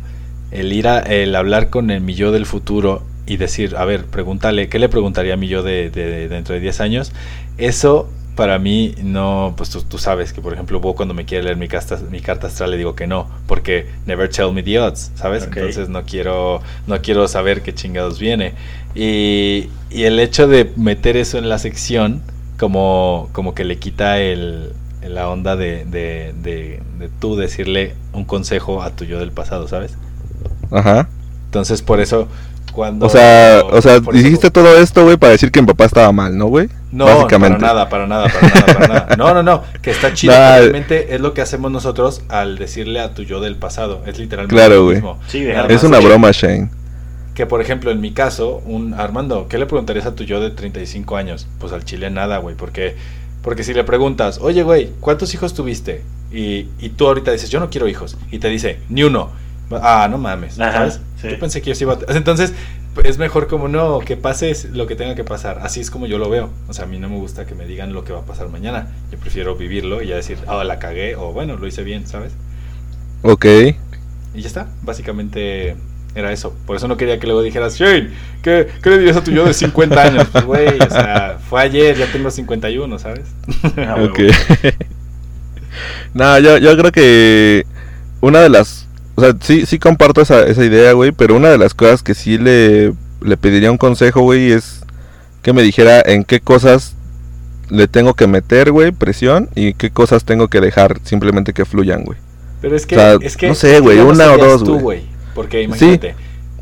Speaker 2: el ir a el hablar con el mi yo del futuro y decir, a ver, pregúntale, ¿qué le preguntaría a mi yo de, de- de dentro de 10 años? Eso para mí no, pues tú, tú sabes que por ejemplo vos cuando me quiere leer mi carta, mi carta astral le digo que no, porque never tell me the odds, ¿sabes?
Speaker 3: Ok.
Speaker 2: Entonces no quiero, no quiero saber qué chingados viene. Y, y el hecho de meter eso en la sección, como, como que le quita el, la onda de, de, de, de tú decirle un consejo a tu yo del pasado, ¿sabes?
Speaker 1: Ajá.
Speaker 2: Entonces por eso cuando...
Speaker 1: O sea, o sea,
Speaker 2: eso-
Speaker 1: dijiste todo esto, güey, para decir que mi papá estaba mal, ¿no, güey?
Speaker 2: No,
Speaker 1: Básicamente.
Speaker 2: para nada, para nada, para nada, para nada. *laughs* No, no, no, que está chido.
Speaker 1: Nah,
Speaker 2: Realmente es lo que hacemos nosotros al decirle a tu yo del pasado. Es literalmente
Speaker 1: Claro,
Speaker 2: lo
Speaker 1: güey.
Speaker 2: mismo.
Speaker 3: Sí,
Speaker 1: Es una
Speaker 2: que-
Speaker 1: broma, Shane.
Speaker 2: Que por ejemplo, en mi caso, un Armando, ¿qué le preguntarías a tu yo de 35 años? Pues al chile nada, güey, porque porque si le preguntas, "Oye, güey, ¿cuántos hijos tuviste?" Y, y tú ahorita dices, "Yo no quiero hijos." Y te dice, "Ni uno." Ah, no mames,
Speaker 3: Ajá,
Speaker 2: ¿sabes?
Speaker 3: sí.
Speaker 2: Yo pensé que yo sí iba a... Entonces, es mejor como no, que pase lo que tenga que pasar. Así es como yo lo veo. O sea, a mí no me gusta que me digan lo que va a pasar mañana. Yo prefiero vivirlo y ya decir, ah, la cagué, o bueno, lo hice bien, ¿sabes?
Speaker 1: Ok.
Speaker 2: Y ya está. Básicamente era eso. Por eso no quería que luego dijeras, Shane, ¿qué, qué le dirías a tu yo de 50 años? Pues, güey, o sea, fue ayer, ya tengo 51, ¿sabes?
Speaker 3: Ah.
Speaker 1: Ok. *laughs* no, yo, yo creo que una de las... O sea, sí, sí comparto esa, esa idea, güey, pero una de las cosas que sí le, le pediría un consejo, güey, es que me dijera en qué cosas le tengo que meter, güey, presión y qué cosas tengo que dejar simplemente que fluyan, güey.
Speaker 2: Pero es que,
Speaker 1: O sea,
Speaker 2: es que
Speaker 1: no sé, güey,
Speaker 2: no
Speaker 1: una o dos, güey.
Speaker 2: Porque imagínate,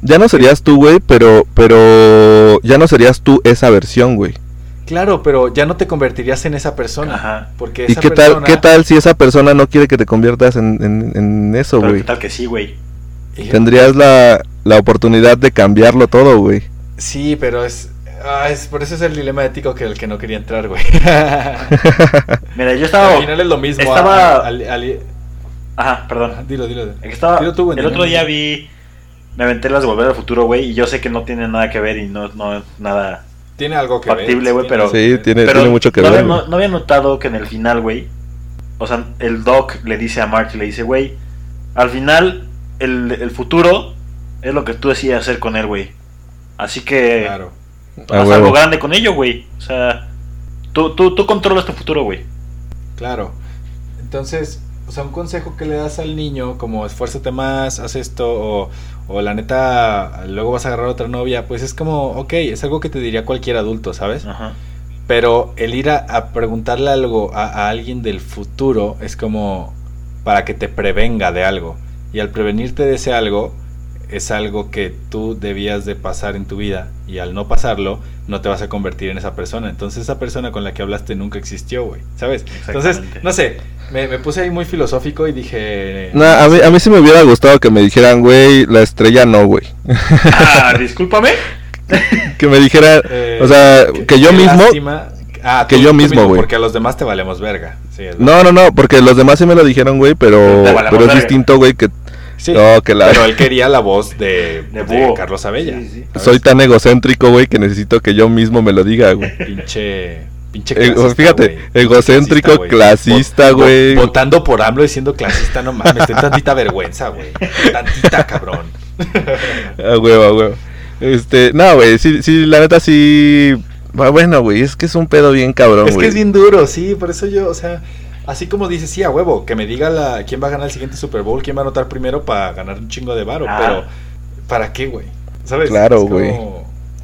Speaker 1: Ya no serías tú, güey, pero, pero ya no serías tú esa versión, güey.
Speaker 2: Claro, pero ya no te convertirías en esa persona.
Speaker 3: Ajá.
Speaker 2: Porque
Speaker 1: ¿Y qué tal, qué tal si esa persona no quiere que te conviertas en, en- en eso, güey?
Speaker 3: qué tal que sí, güey.
Speaker 2: Y-
Speaker 1: Tendrías la, la oportunidad de cambiarlo todo, güey.
Speaker 2: Sí, pero es, ah, es. Por eso es el dilema ético que el que no quería entrar, güey. *laughs*
Speaker 3: Mira, yo estaba.
Speaker 2: Al final es lo mismo.
Speaker 3: estaba-
Speaker 2: a- al-
Speaker 3: Ajá, perdón.
Speaker 2: ah, dilo, dilo.
Speaker 3: Estaba,
Speaker 2: tú,
Speaker 3: el otro día vi. Me aventé las de Volver al Futuro, güey. Y yo sé que no tiene nada que ver y no, no es nada.
Speaker 2: Tiene algo que
Speaker 3: Factible,
Speaker 2: ver.
Speaker 3: güey, pero-
Speaker 1: Sí, tiene,
Speaker 3: Pero
Speaker 1: tiene mucho que
Speaker 3: no,
Speaker 1: ver.
Speaker 3: había, no, no había notado que en el final, güey. O sea, el Doc le dice a March, le dice, güey. Al final, el, el futuro es lo que tú decides hacer con él, güey. Así que.
Speaker 2: Claro.
Speaker 3: Haz algo grande con ello, güey. O sea, tú, tú, tú controlas tu futuro, güey.
Speaker 2: Claro. Entonces, o sea, un consejo que le das al niño, como esfuérzate más, haz esto, o, o la neta, luego vas a agarrar otra novia, pues es como, ok, es algo que te diría cualquier adulto, ¿sabes?
Speaker 3: Ajá.
Speaker 2: Pero el ir a, a preguntarle algo a, a alguien del futuro es como para que te prevenga de algo. Y al prevenirte de ese algo, es algo que tú debías de pasar en tu vida. Y al no pasarlo, no te vas a convertir en esa persona. Entonces esa persona con la que hablaste nunca existió, güey. ¿Sabes? Entonces, no sé, me, me puse ahí muy filosófico y dije...
Speaker 1: No, a, mí, a mí sí me hubiera gustado que me dijeran, güey, la estrella no, güey. *laughs*
Speaker 3: Ah, *laughs* discúlpame.
Speaker 1: que me dijeran,
Speaker 2: eh,
Speaker 1: o sea, que, yo mismo...
Speaker 2: lástima. Ah,
Speaker 1: que
Speaker 2: tú-
Speaker 1: yo
Speaker 2: tú
Speaker 1: mismo, güey.
Speaker 2: Porque a los demás te valemos verga. Sí,
Speaker 1: No, no, no, porque los demás sí me lo dijeron, güey, pero,
Speaker 3: Pero
Speaker 1: es
Speaker 3: verga.
Speaker 1: distinto, güey, que
Speaker 2: Sí,
Speaker 1: No, que la-
Speaker 2: pero *laughs* él quería la voz de,
Speaker 3: De.
Speaker 2: Carlos Abella.
Speaker 3: Sí,
Speaker 1: soy tan egocéntrico, güey, que necesito que yo mismo me lo diga, güey.
Speaker 2: Pinche. Pinche
Speaker 1: Eh,
Speaker 2: clasista,
Speaker 1: fíjate,
Speaker 2: güey.
Speaker 1: Egocéntrico,
Speaker 2: güey.
Speaker 1: clasista, güey.
Speaker 2: Votando por AMLO diciendo clasista, no mames, ten tantita vergüenza, güey. Tantita, cabrón. *laughs*
Speaker 1: A huevo, a huevo. Este, no, güey, sí, sí, la neta sí. Ah, Bueno, güey, es que es un pedo bien cabrón,
Speaker 2: es que
Speaker 1: güey.
Speaker 2: es bien duro, sí, por eso yo, o sea. así como dices, sí, a huevo, que me diga la, quién va a ganar el siguiente Super Bowl, quién va a anotar primero para ganar un chingo de varo,
Speaker 3: Ah.
Speaker 2: pero ¿para qué, güey? ¿Sabes?
Speaker 1: Claro,
Speaker 2: como-
Speaker 1: güey.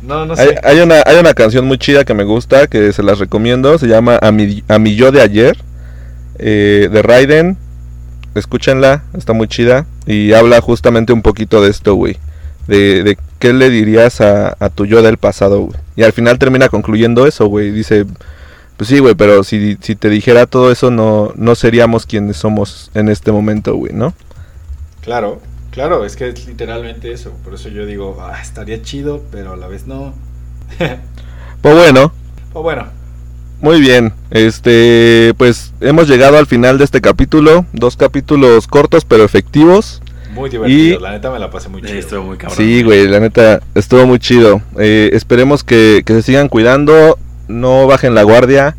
Speaker 2: No, no
Speaker 1: Hay,
Speaker 2: sé.
Speaker 1: hay una, hay una canción muy chida que me gusta, que se las recomiendo, se llama A mi, a mi yo de ayer, eh, de Raiden. Escúchenla, está muy chida. Y habla justamente un poquito de esto, güey. De, de qué le dirías a, a tu yo del pasado, güey. Y al final termina concluyendo eso, güey. Dice, pues sí, güey, pero si, si te dijera todo eso, no, no seríamos quienes somos en este momento, güey, ¿no?
Speaker 2: Claro, claro, es que es literalmente eso. Por eso yo digo, ah, estaría chido, pero a la vez no. *laughs*
Speaker 1: Pues bueno,
Speaker 2: o bueno,
Speaker 1: Muy bien, este, pues hemos llegado al final de este capítulo, dos capítulos cortos pero efectivos.
Speaker 2: muy divertido.
Speaker 1: Y-
Speaker 2: La neta me la pasé muy
Speaker 3: Sí,
Speaker 2: chido.
Speaker 3: estuvo muy cabrón.
Speaker 1: Sí, güey, la neta, estuvo muy chido. Eh, esperemos que, que se sigan cuidando, no bajen la guardia.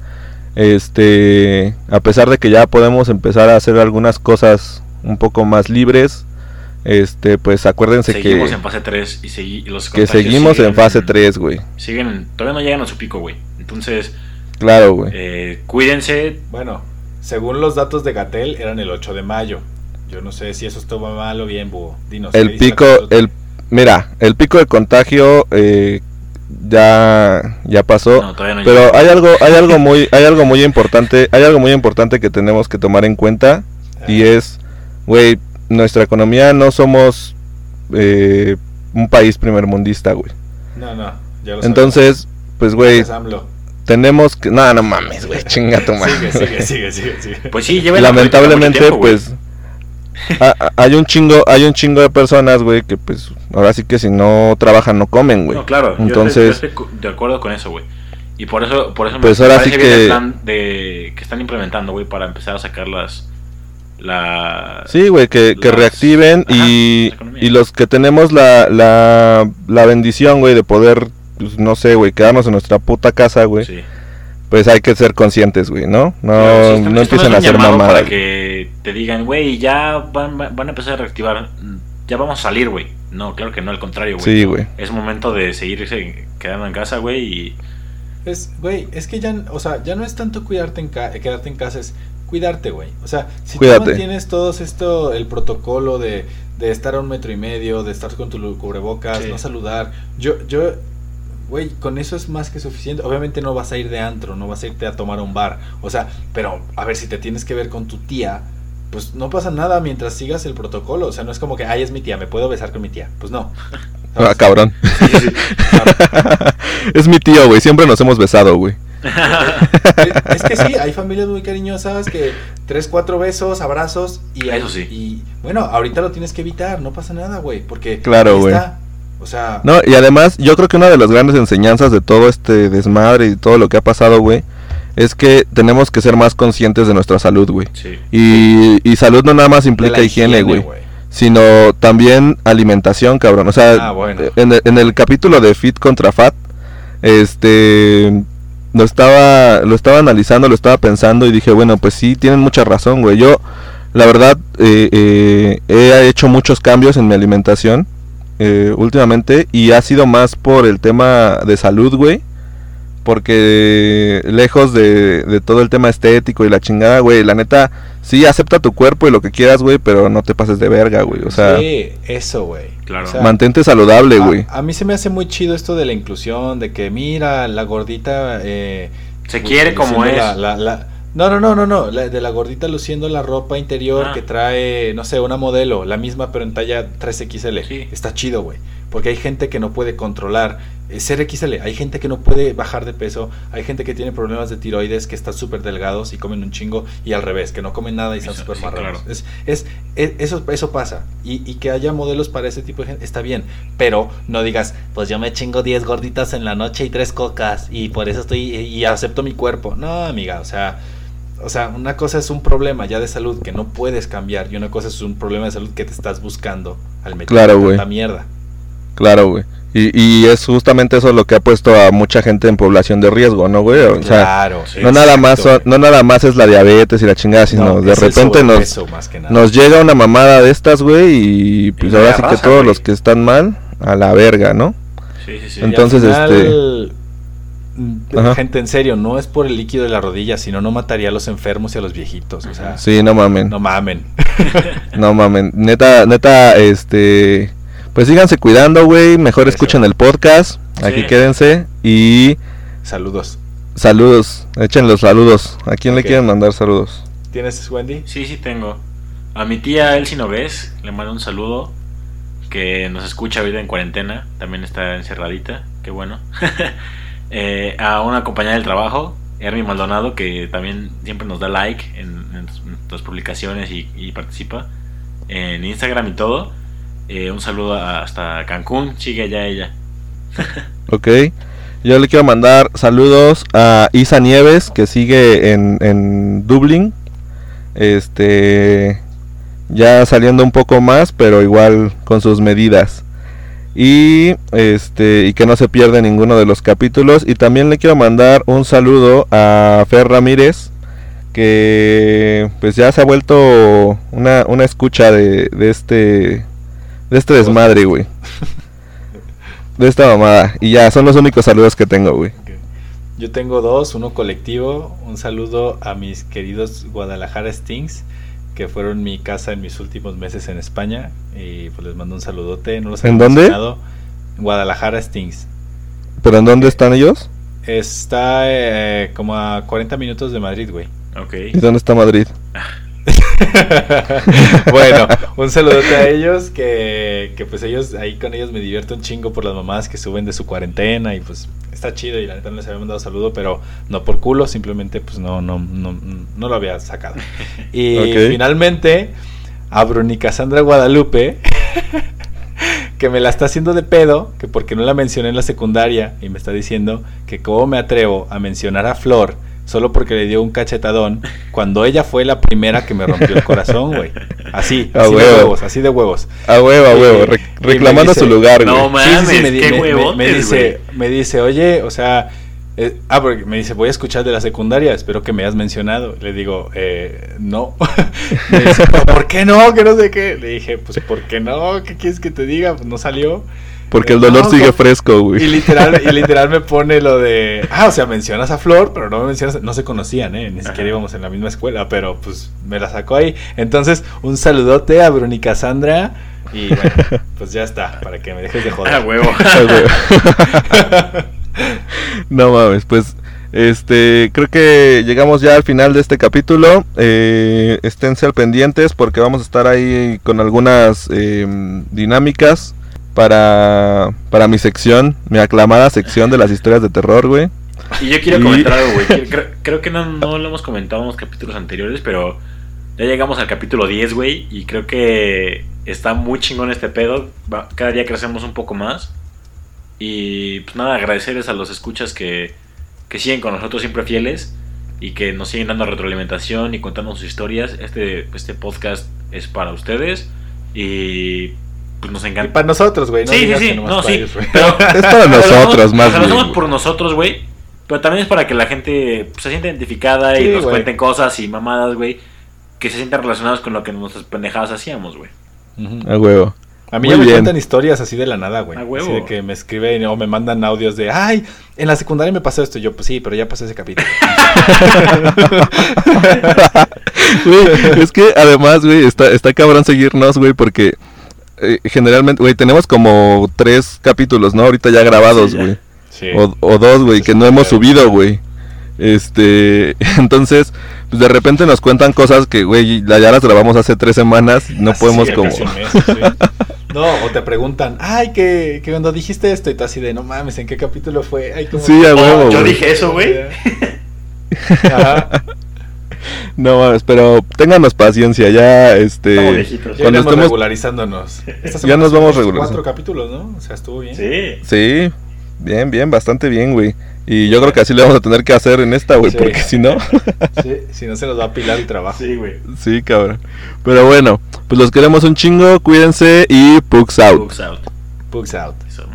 Speaker 1: Este, a pesar de que ya podemos empezar a hacer algunas cosas un poco más libres, este, pues acuérdense
Speaker 3: Seguimos
Speaker 1: que,
Speaker 3: en fase 3 y, segui- y los
Speaker 1: que seguimos en fase 3, güey.
Speaker 3: Siguen, todavía no llegan a su pico, güey. Entonces,
Speaker 1: Claro, güey.
Speaker 3: eh, cuídense.
Speaker 2: Bueno, según los datos de Gatel, eran el 8 de mayo. Yo no sé si eso estuvo mal o bien, búho. Dinos. ¿qué
Speaker 1: El pico, el, mira, el pico de contagio eh, ya, ya pasó.
Speaker 3: No, todavía no
Speaker 1: Pero hay algo, hay algo *laughs* muy, hay algo muy importante, hay algo muy importante que tenemos que tomar en cuenta y
Speaker 2: Ah,
Speaker 1: es, güey, nuestra economía no somos eh, un país primermundista, güey.
Speaker 2: No, no, ya lo
Speaker 1: Entonces, pues, güey, tenemos que, no, no mames, güey, *laughs* chinga tu madre.
Speaker 2: Sigue, sigue, sigue, sigue, sigue.
Speaker 3: Pues sí, lleven la
Speaker 1: Lamentablemente,
Speaker 3: tiempo,
Speaker 1: pues, a- a- hay un chingo, hay un chingo de personas, güey, que pues, ahora sí que si no trabajan no comen, güey.
Speaker 3: No, claro. yo
Speaker 1: Entonces,
Speaker 3: estoy, yo estoy cu- de acuerdo con eso, güey. Y por eso, por eso
Speaker 1: Pues ahora
Speaker 3: parece
Speaker 1: sí
Speaker 3: bien
Speaker 1: que-
Speaker 3: el plan de, que están implementando, güey, para empezar a sacar las... La...
Speaker 1: Sí, güey, que, reactiven
Speaker 3: Ajá,
Speaker 1: y, y los que tenemos la, la, la bendición, güey, de poder, pues, no sé, güey, quedarnos en nuestra puta casa, güey,
Speaker 3: Sí.
Speaker 1: pues hay que ser conscientes, güey, ¿no? No,
Speaker 3: Claro, sí,
Speaker 1: no empiecen
Speaker 3: es
Speaker 1: a hacer mamadas.
Speaker 3: Para que te digan, güey, ya van, van a empezar a reactivar, ya vamos a salir, güey. No, claro que no, al contrario, güey.
Speaker 1: Sí, güey.
Speaker 3: Es momento de seguirse quedando en casa, güey, y...
Speaker 2: Es, güey, es que ya, o sea, ya no es tanto cuidarte en ca- quedarte en casa, es cuidarte, güey. O sea, si
Speaker 1: Cuídate.
Speaker 2: tú mantienes todo esto, el protocolo de, de estar a un metro y medio, de estar con tu cubrebocas,
Speaker 3: Sí.
Speaker 2: no saludar, yo, yo, güey, con eso es más que suficiente. Obviamente no vas a ir de antro, no vas a irte a tomar a un bar, o sea, pero a ver, si te tienes que ver con tu tía, pues no pasa nada mientras sigas el protocolo. O sea, no es como que, ay, es mi tía, me puedo besar con mi tía. Pues no.
Speaker 1: Ah, cabrón. *laughs* es mi tío, güey, siempre nos hemos besado, güey. *laughs*
Speaker 2: Es que sí, hay familias muy cariñosas que tres, cuatro besos, abrazos y
Speaker 3: Eso sí.
Speaker 2: Y bueno, ahorita lo tienes que evitar, no pasa nada, güey, porque
Speaker 1: Claro,
Speaker 2: ahí
Speaker 1: güey.
Speaker 2: está. O sea,
Speaker 1: No, y además, yo creo que una de las grandes enseñanzas de todo este desmadre y todo lo que ha pasado, güey, es que tenemos que ser más conscientes de nuestra salud, güey.
Speaker 3: Sí.
Speaker 1: Y, y salud no nada más implica higiene, güey. sino también alimentación, cabrón. O sea,
Speaker 2: Ah, bueno.
Speaker 1: en, el, en el capítulo de Fit contra Fat, este lo estaba lo estaba analizando, lo estaba pensando y dije, bueno, pues sí, tienen mucha razón, güey. Yo, la verdad, eh, eh, he hecho muchos cambios en mi alimentación eh, últimamente y ha sido más por el tema de salud, güey. Porque lejos de, de todo el tema estético y la chingada, güey, la neta, sí, acepta tu cuerpo y lo que quieras, güey, pero no te pases de verga, güey. O sea,
Speaker 2: sí, eso, güey.
Speaker 3: Claro.
Speaker 2: O sea,
Speaker 1: mantente saludable, güey.
Speaker 2: A, mí se me hace muy chido esto de la inclusión, de que mira, la gordita... Eh,
Speaker 3: Se quiere como es.
Speaker 2: la- la- la- no, no, no, no, no, la- de la gordita luciendo la ropa interior
Speaker 3: Ah.
Speaker 2: que trae, no sé, una modelo, la misma pero en talla 3XL.
Speaker 3: Sí.
Speaker 2: Está chido, güey. Porque hay gente que no puede controlar eh, ser XL, hay gente que no puede bajar de peso, hay gente que tiene problemas de tiroides, que están súper delgados y comen un chingo, y al revés, que no comen nada y están súper
Speaker 3: sí,
Speaker 2: marranos.
Speaker 3: claro.
Speaker 2: Es, es, es- eso, eso pasa. Y, y que haya modelos para ese tipo de gente, está bien. Pero no digas, pues yo me chingo 10 gorditas en la noche y 3 cocas, y por eso estoy, y, y acepto mi cuerpo. No, amiga, o sea... O sea, una cosa es un problema ya de salud que no puedes cambiar y una cosa es un problema de salud que te estás buscando al meter
Speaker 1: Claro,
Speaker 2: tanta mierda.
Speaker 1: Claro, güey. Y, y es justamente eso lo que ha puesto a mucha gente en población de riesgo, ¿no, güey? O sea,
Speaker 2: claro,
Speaker 3: sí,
Speaker 1: no nada más son- no nada más es la diabetes y la chingada, sino
Speaker 2: No,
Speaker 1: de repente nos, llega una mamada de estas, güey, y pues
Speaker 3: Y
Speaker 1: ahora sí que todos
Speaker 3: güey.
Speaker 1: los que están mal, a la verga, ¿no?
Speaker 3: Sí, sí, sí.
Speaker 1: Entonces,
Speaker 2: final,
Speaker 1: este-
Speaker 2: mm,
Speaker 1: Ajá.
Speaker 2: gente, en serio, no es por el líquido de la rodilla, sino no mataría a los enfermos y a los viejitos. O sea,
Speaker 1: Sí, no mamen.
Speaker 2: no mamen. *laughs*
Speaker 1: No mamen. Neta, neta, este. Pues síganse cuidando, güey. Mejor
Speaker 2: Eso.
Speaker 1: escuchen el podcast. Aquí
Speaker 3: Sí.
Speaker 1: quédense. Y
Speaker 2: Saludos.
Speaker 1: saludos. Echen los saludos. ¿A quién le quieren mandar saludos?
Speaker 2: ¿Tienes, Wendy?
Speaker 3: Sí, sí tengo. A mi tía Elsie Nogués le mando un saludo. Que nos escucha ahorita en cuarentena. También está encerradita. Qué bueno. *laughs* Eh, a una compañera del trabajo, Hermi Maldonado, que también siempre nos da like en, en nuestras publicaciones y, y participa en Instagram y todo. Eh, un saludo hasta Cancún. Sigue allá ella. *laughs*
Speaker 1: Ok. Yo le quiero mandar saludos a Isa Nieves, que sigue en, en Dublín. Este. Ya saliendo un poco más, pero igual con sus medidas. Y este. Y que no se pierde ninguno de los capítulos. Y también le quiero mandar un saludo a Fer Ramírez. Que pues ya se ha vuelto una, una escucha de, de este. De este desmadre, güey. De esta mamada. Y ya, son los únicos saludos que tengo, güey.
Speaker 2: Yo tengo dos, uno colectivo. Un saludo a mis queridos Guadalajara Stings, que fueron mi casa en mis últimos meses en España. Y pues les mando un saludote. No los
Speaker 1: ¿En dónde?
Speaker 2: mencionado. Guadalajara Stings.
Speaker 1: ¿Pero en dónde están ellos?
Speaker 2: Está eh, como a 40 minutos de Madrid, güey.
Speaker 3: Ok.
Speaker 1: ¿Y dónde está Madrid? *laughs*
Speaker 2: bueno, un saludote a ellos, que, que pues ellos, ahí con ellos me divierto un chingo por las mamadas que suben de su cuarentena y pues está chido y la neta no les había mandado saludo, pero no por culo, simplemente pues no, no, no, no lo había sacado. Y *laughs* finalmente, a Bruni Cassandra Guadalupe, *laughs* que me la está haciendo de pedo, que porque no la mencioné en la secundaria y me está diciendo que cómo me atrevo a mencionar a Flor solo porque le dio un cachetadón cuando ella fue la primera que me rompió el corazón, güey. Así, *laughs*
Speaker 1: A
Speaker 2: así de
Speaker 1: huevo.
Speaker 2: huevos, así de huevos.
Speaker 1: A huevo, a huevo. re- reclamando
Speaker 2: dice,
Speaker 1: su lugar, güey.
Speaker 3: No, mames,
Speaker 2: me,
Speaker 3: qué
Speaker 2: me- me-
Speaker 3: huevotes,
Speaker 2: me dice, me dice, oye, o sea, eh, ah, porque me dice, voy a escuchar de la secundaria, espero que me hayas mencionado. Le digo, eh, no. *laughs* me dice, "¿Pero ¿por qué no? Que no sé qué. Le dije, pues, ¿por qué no? ¿Qué quieres que te diga? Pues no salió.
Speaker 1: Porque el
Speaker 2: No,
Speaker 1: dolor sigue
Speaker 2: ¿cómo?
Speaker 1: fresco,
Speaker 2: Y
Speaker 1: güey.
Speaker 2: literal, y *laughs* literal me pone lo de, ah, o sea, mencionas a Flor, pero no me mencionas, no se conocían, ¿eh? Ni siquiera
Speaker 3: Ajá.
Speaker 2: íbamos en la misma escuela, pero pues me la sacó ahí. Entonces, un saludote a Verónica Sandra y bueno, *laughs* pues ya está, para que me dejes de joder.
Speaker 3: Ah, huevo.
Speaker 1: A huevo. *laughs* no mames, pues. Este, creo que llegamos ya al final de este capítulo. Eh, esténse al pendientes porque vamos a estar ahí con algunas em, dinámicas para, para mi sección, mi aclamada sección de las historias de terror, güey.
Speaker 3: Y yo quiero
Speaker 1: Y-
Speaker 3: comentar algo, güey. *laughs* Creo, que no, no lo hemos comentado en los capítulos anteriores, pero ya llegamos al capítulo 10, güey. Y creo que está muy chingón este pedo. Cada día crecemos un poco más. Y pues nada, agradecerles a los escuchas que, que siguen con nosotros siempre fieles y que nos siguen dando retroalimentación y contando sus historias. Este, este podcast es para ustedes y pues nos
Speaker 2: Y
Speaker 3: encanta.
Speaker 2: para nosotros, güey. No
Speaker 3: sí, sí, sí, no,
Speaker 2: para
Speaker 3: sí.
Speaker 2: ellos, güey.
Speaker 3: Pero, *laughs*
Speaker 1: Es para nosotros, más
Speaker 3: o sea, lo hacemos por nosotros, güey. Pero también es para que la gente pues, se sienta identificada y nos cuenten cosas y mamadas, güey. Que se sientan relacionadas con lo que nuestras pendejadas hacíamos, güey.
Speaker 1: A huevo.
Speaker 2: A mí
Speaker 1: Muy
Speaker 2: ya me
Speaker 1: bien.
Speaker 2: cuentan historias así de la nada, güey.
Speaker 3: A huevo.
Speaker 2: Así de que me escriben o me mandan audios de, ay, en la secundaria me pasó esto. Y yo, pues sí, pero ya pasó ese capítulo. *laughs*
Speaker 1: Güey, es que además, güey, está, está cabrón seguirnos, güey, porque eh, generalmente, güey, tenemos como tres capítulos, ¿no? Ahorita ya grabados, güey.
Speaker 2: Sí.
Speaker 1: O, o dos, güey, que no hemos subido, güey. Este, *laughs* entonces, pues de repente nos cuentan cosas que, güey, ya las grabamos hace tres semanas, no
Speaker 2: Así,
Speaker 1: podemos como... *laughs*
Speaker 2: sí. No, o te preguntan, ay, que, que cuando dijiste esto y tú así de, no mames, ¿en qué capítulo fue? Ay, ¿cómo
Speaker 1: Sí, a
Speaker 3: Oh,
Speaker 1: huevo,
Speaker 3: yo
Speaker 1: güey.
Speaker 3: dije eso, güey.
Speaker 2: Ajá. *laughs*
Speaker 1: No mames, pero ténganos paciencia, ya, este...
Speaker 3: Estamos viejitos.
Speaker 2: Ya
Speaker 1: Cuando
Speaker 2: iremos
Speaker 1: estemos-
Speaker 2: regularizándonos. Esta
Speaker 1: Ya nos vamos regularizando.
Speaker 2: Cuatro capítulos, ¿no? O sea, estuvo bien.
Speaker 3: Sí.
Speaker 1: Sí, bien, bien, bastante bien, güey. Y yo creo que así le vamos a tener que hacer en esta, güey,
Speaker 2: Sí.
Speaker 1: porque si no... *laughs*
Speaker 2: Sí, *laughs* si no se nos va a pilar el trabajo.
Speaker 3: Sí, güey.
Speaker 1: Sí, cabrón. Pero bueno, pues los queremos un chingo, cuídense y pugs out.
Speaker 3: Books out.
Speaker 2: Books out.
Speaker 3: Eso,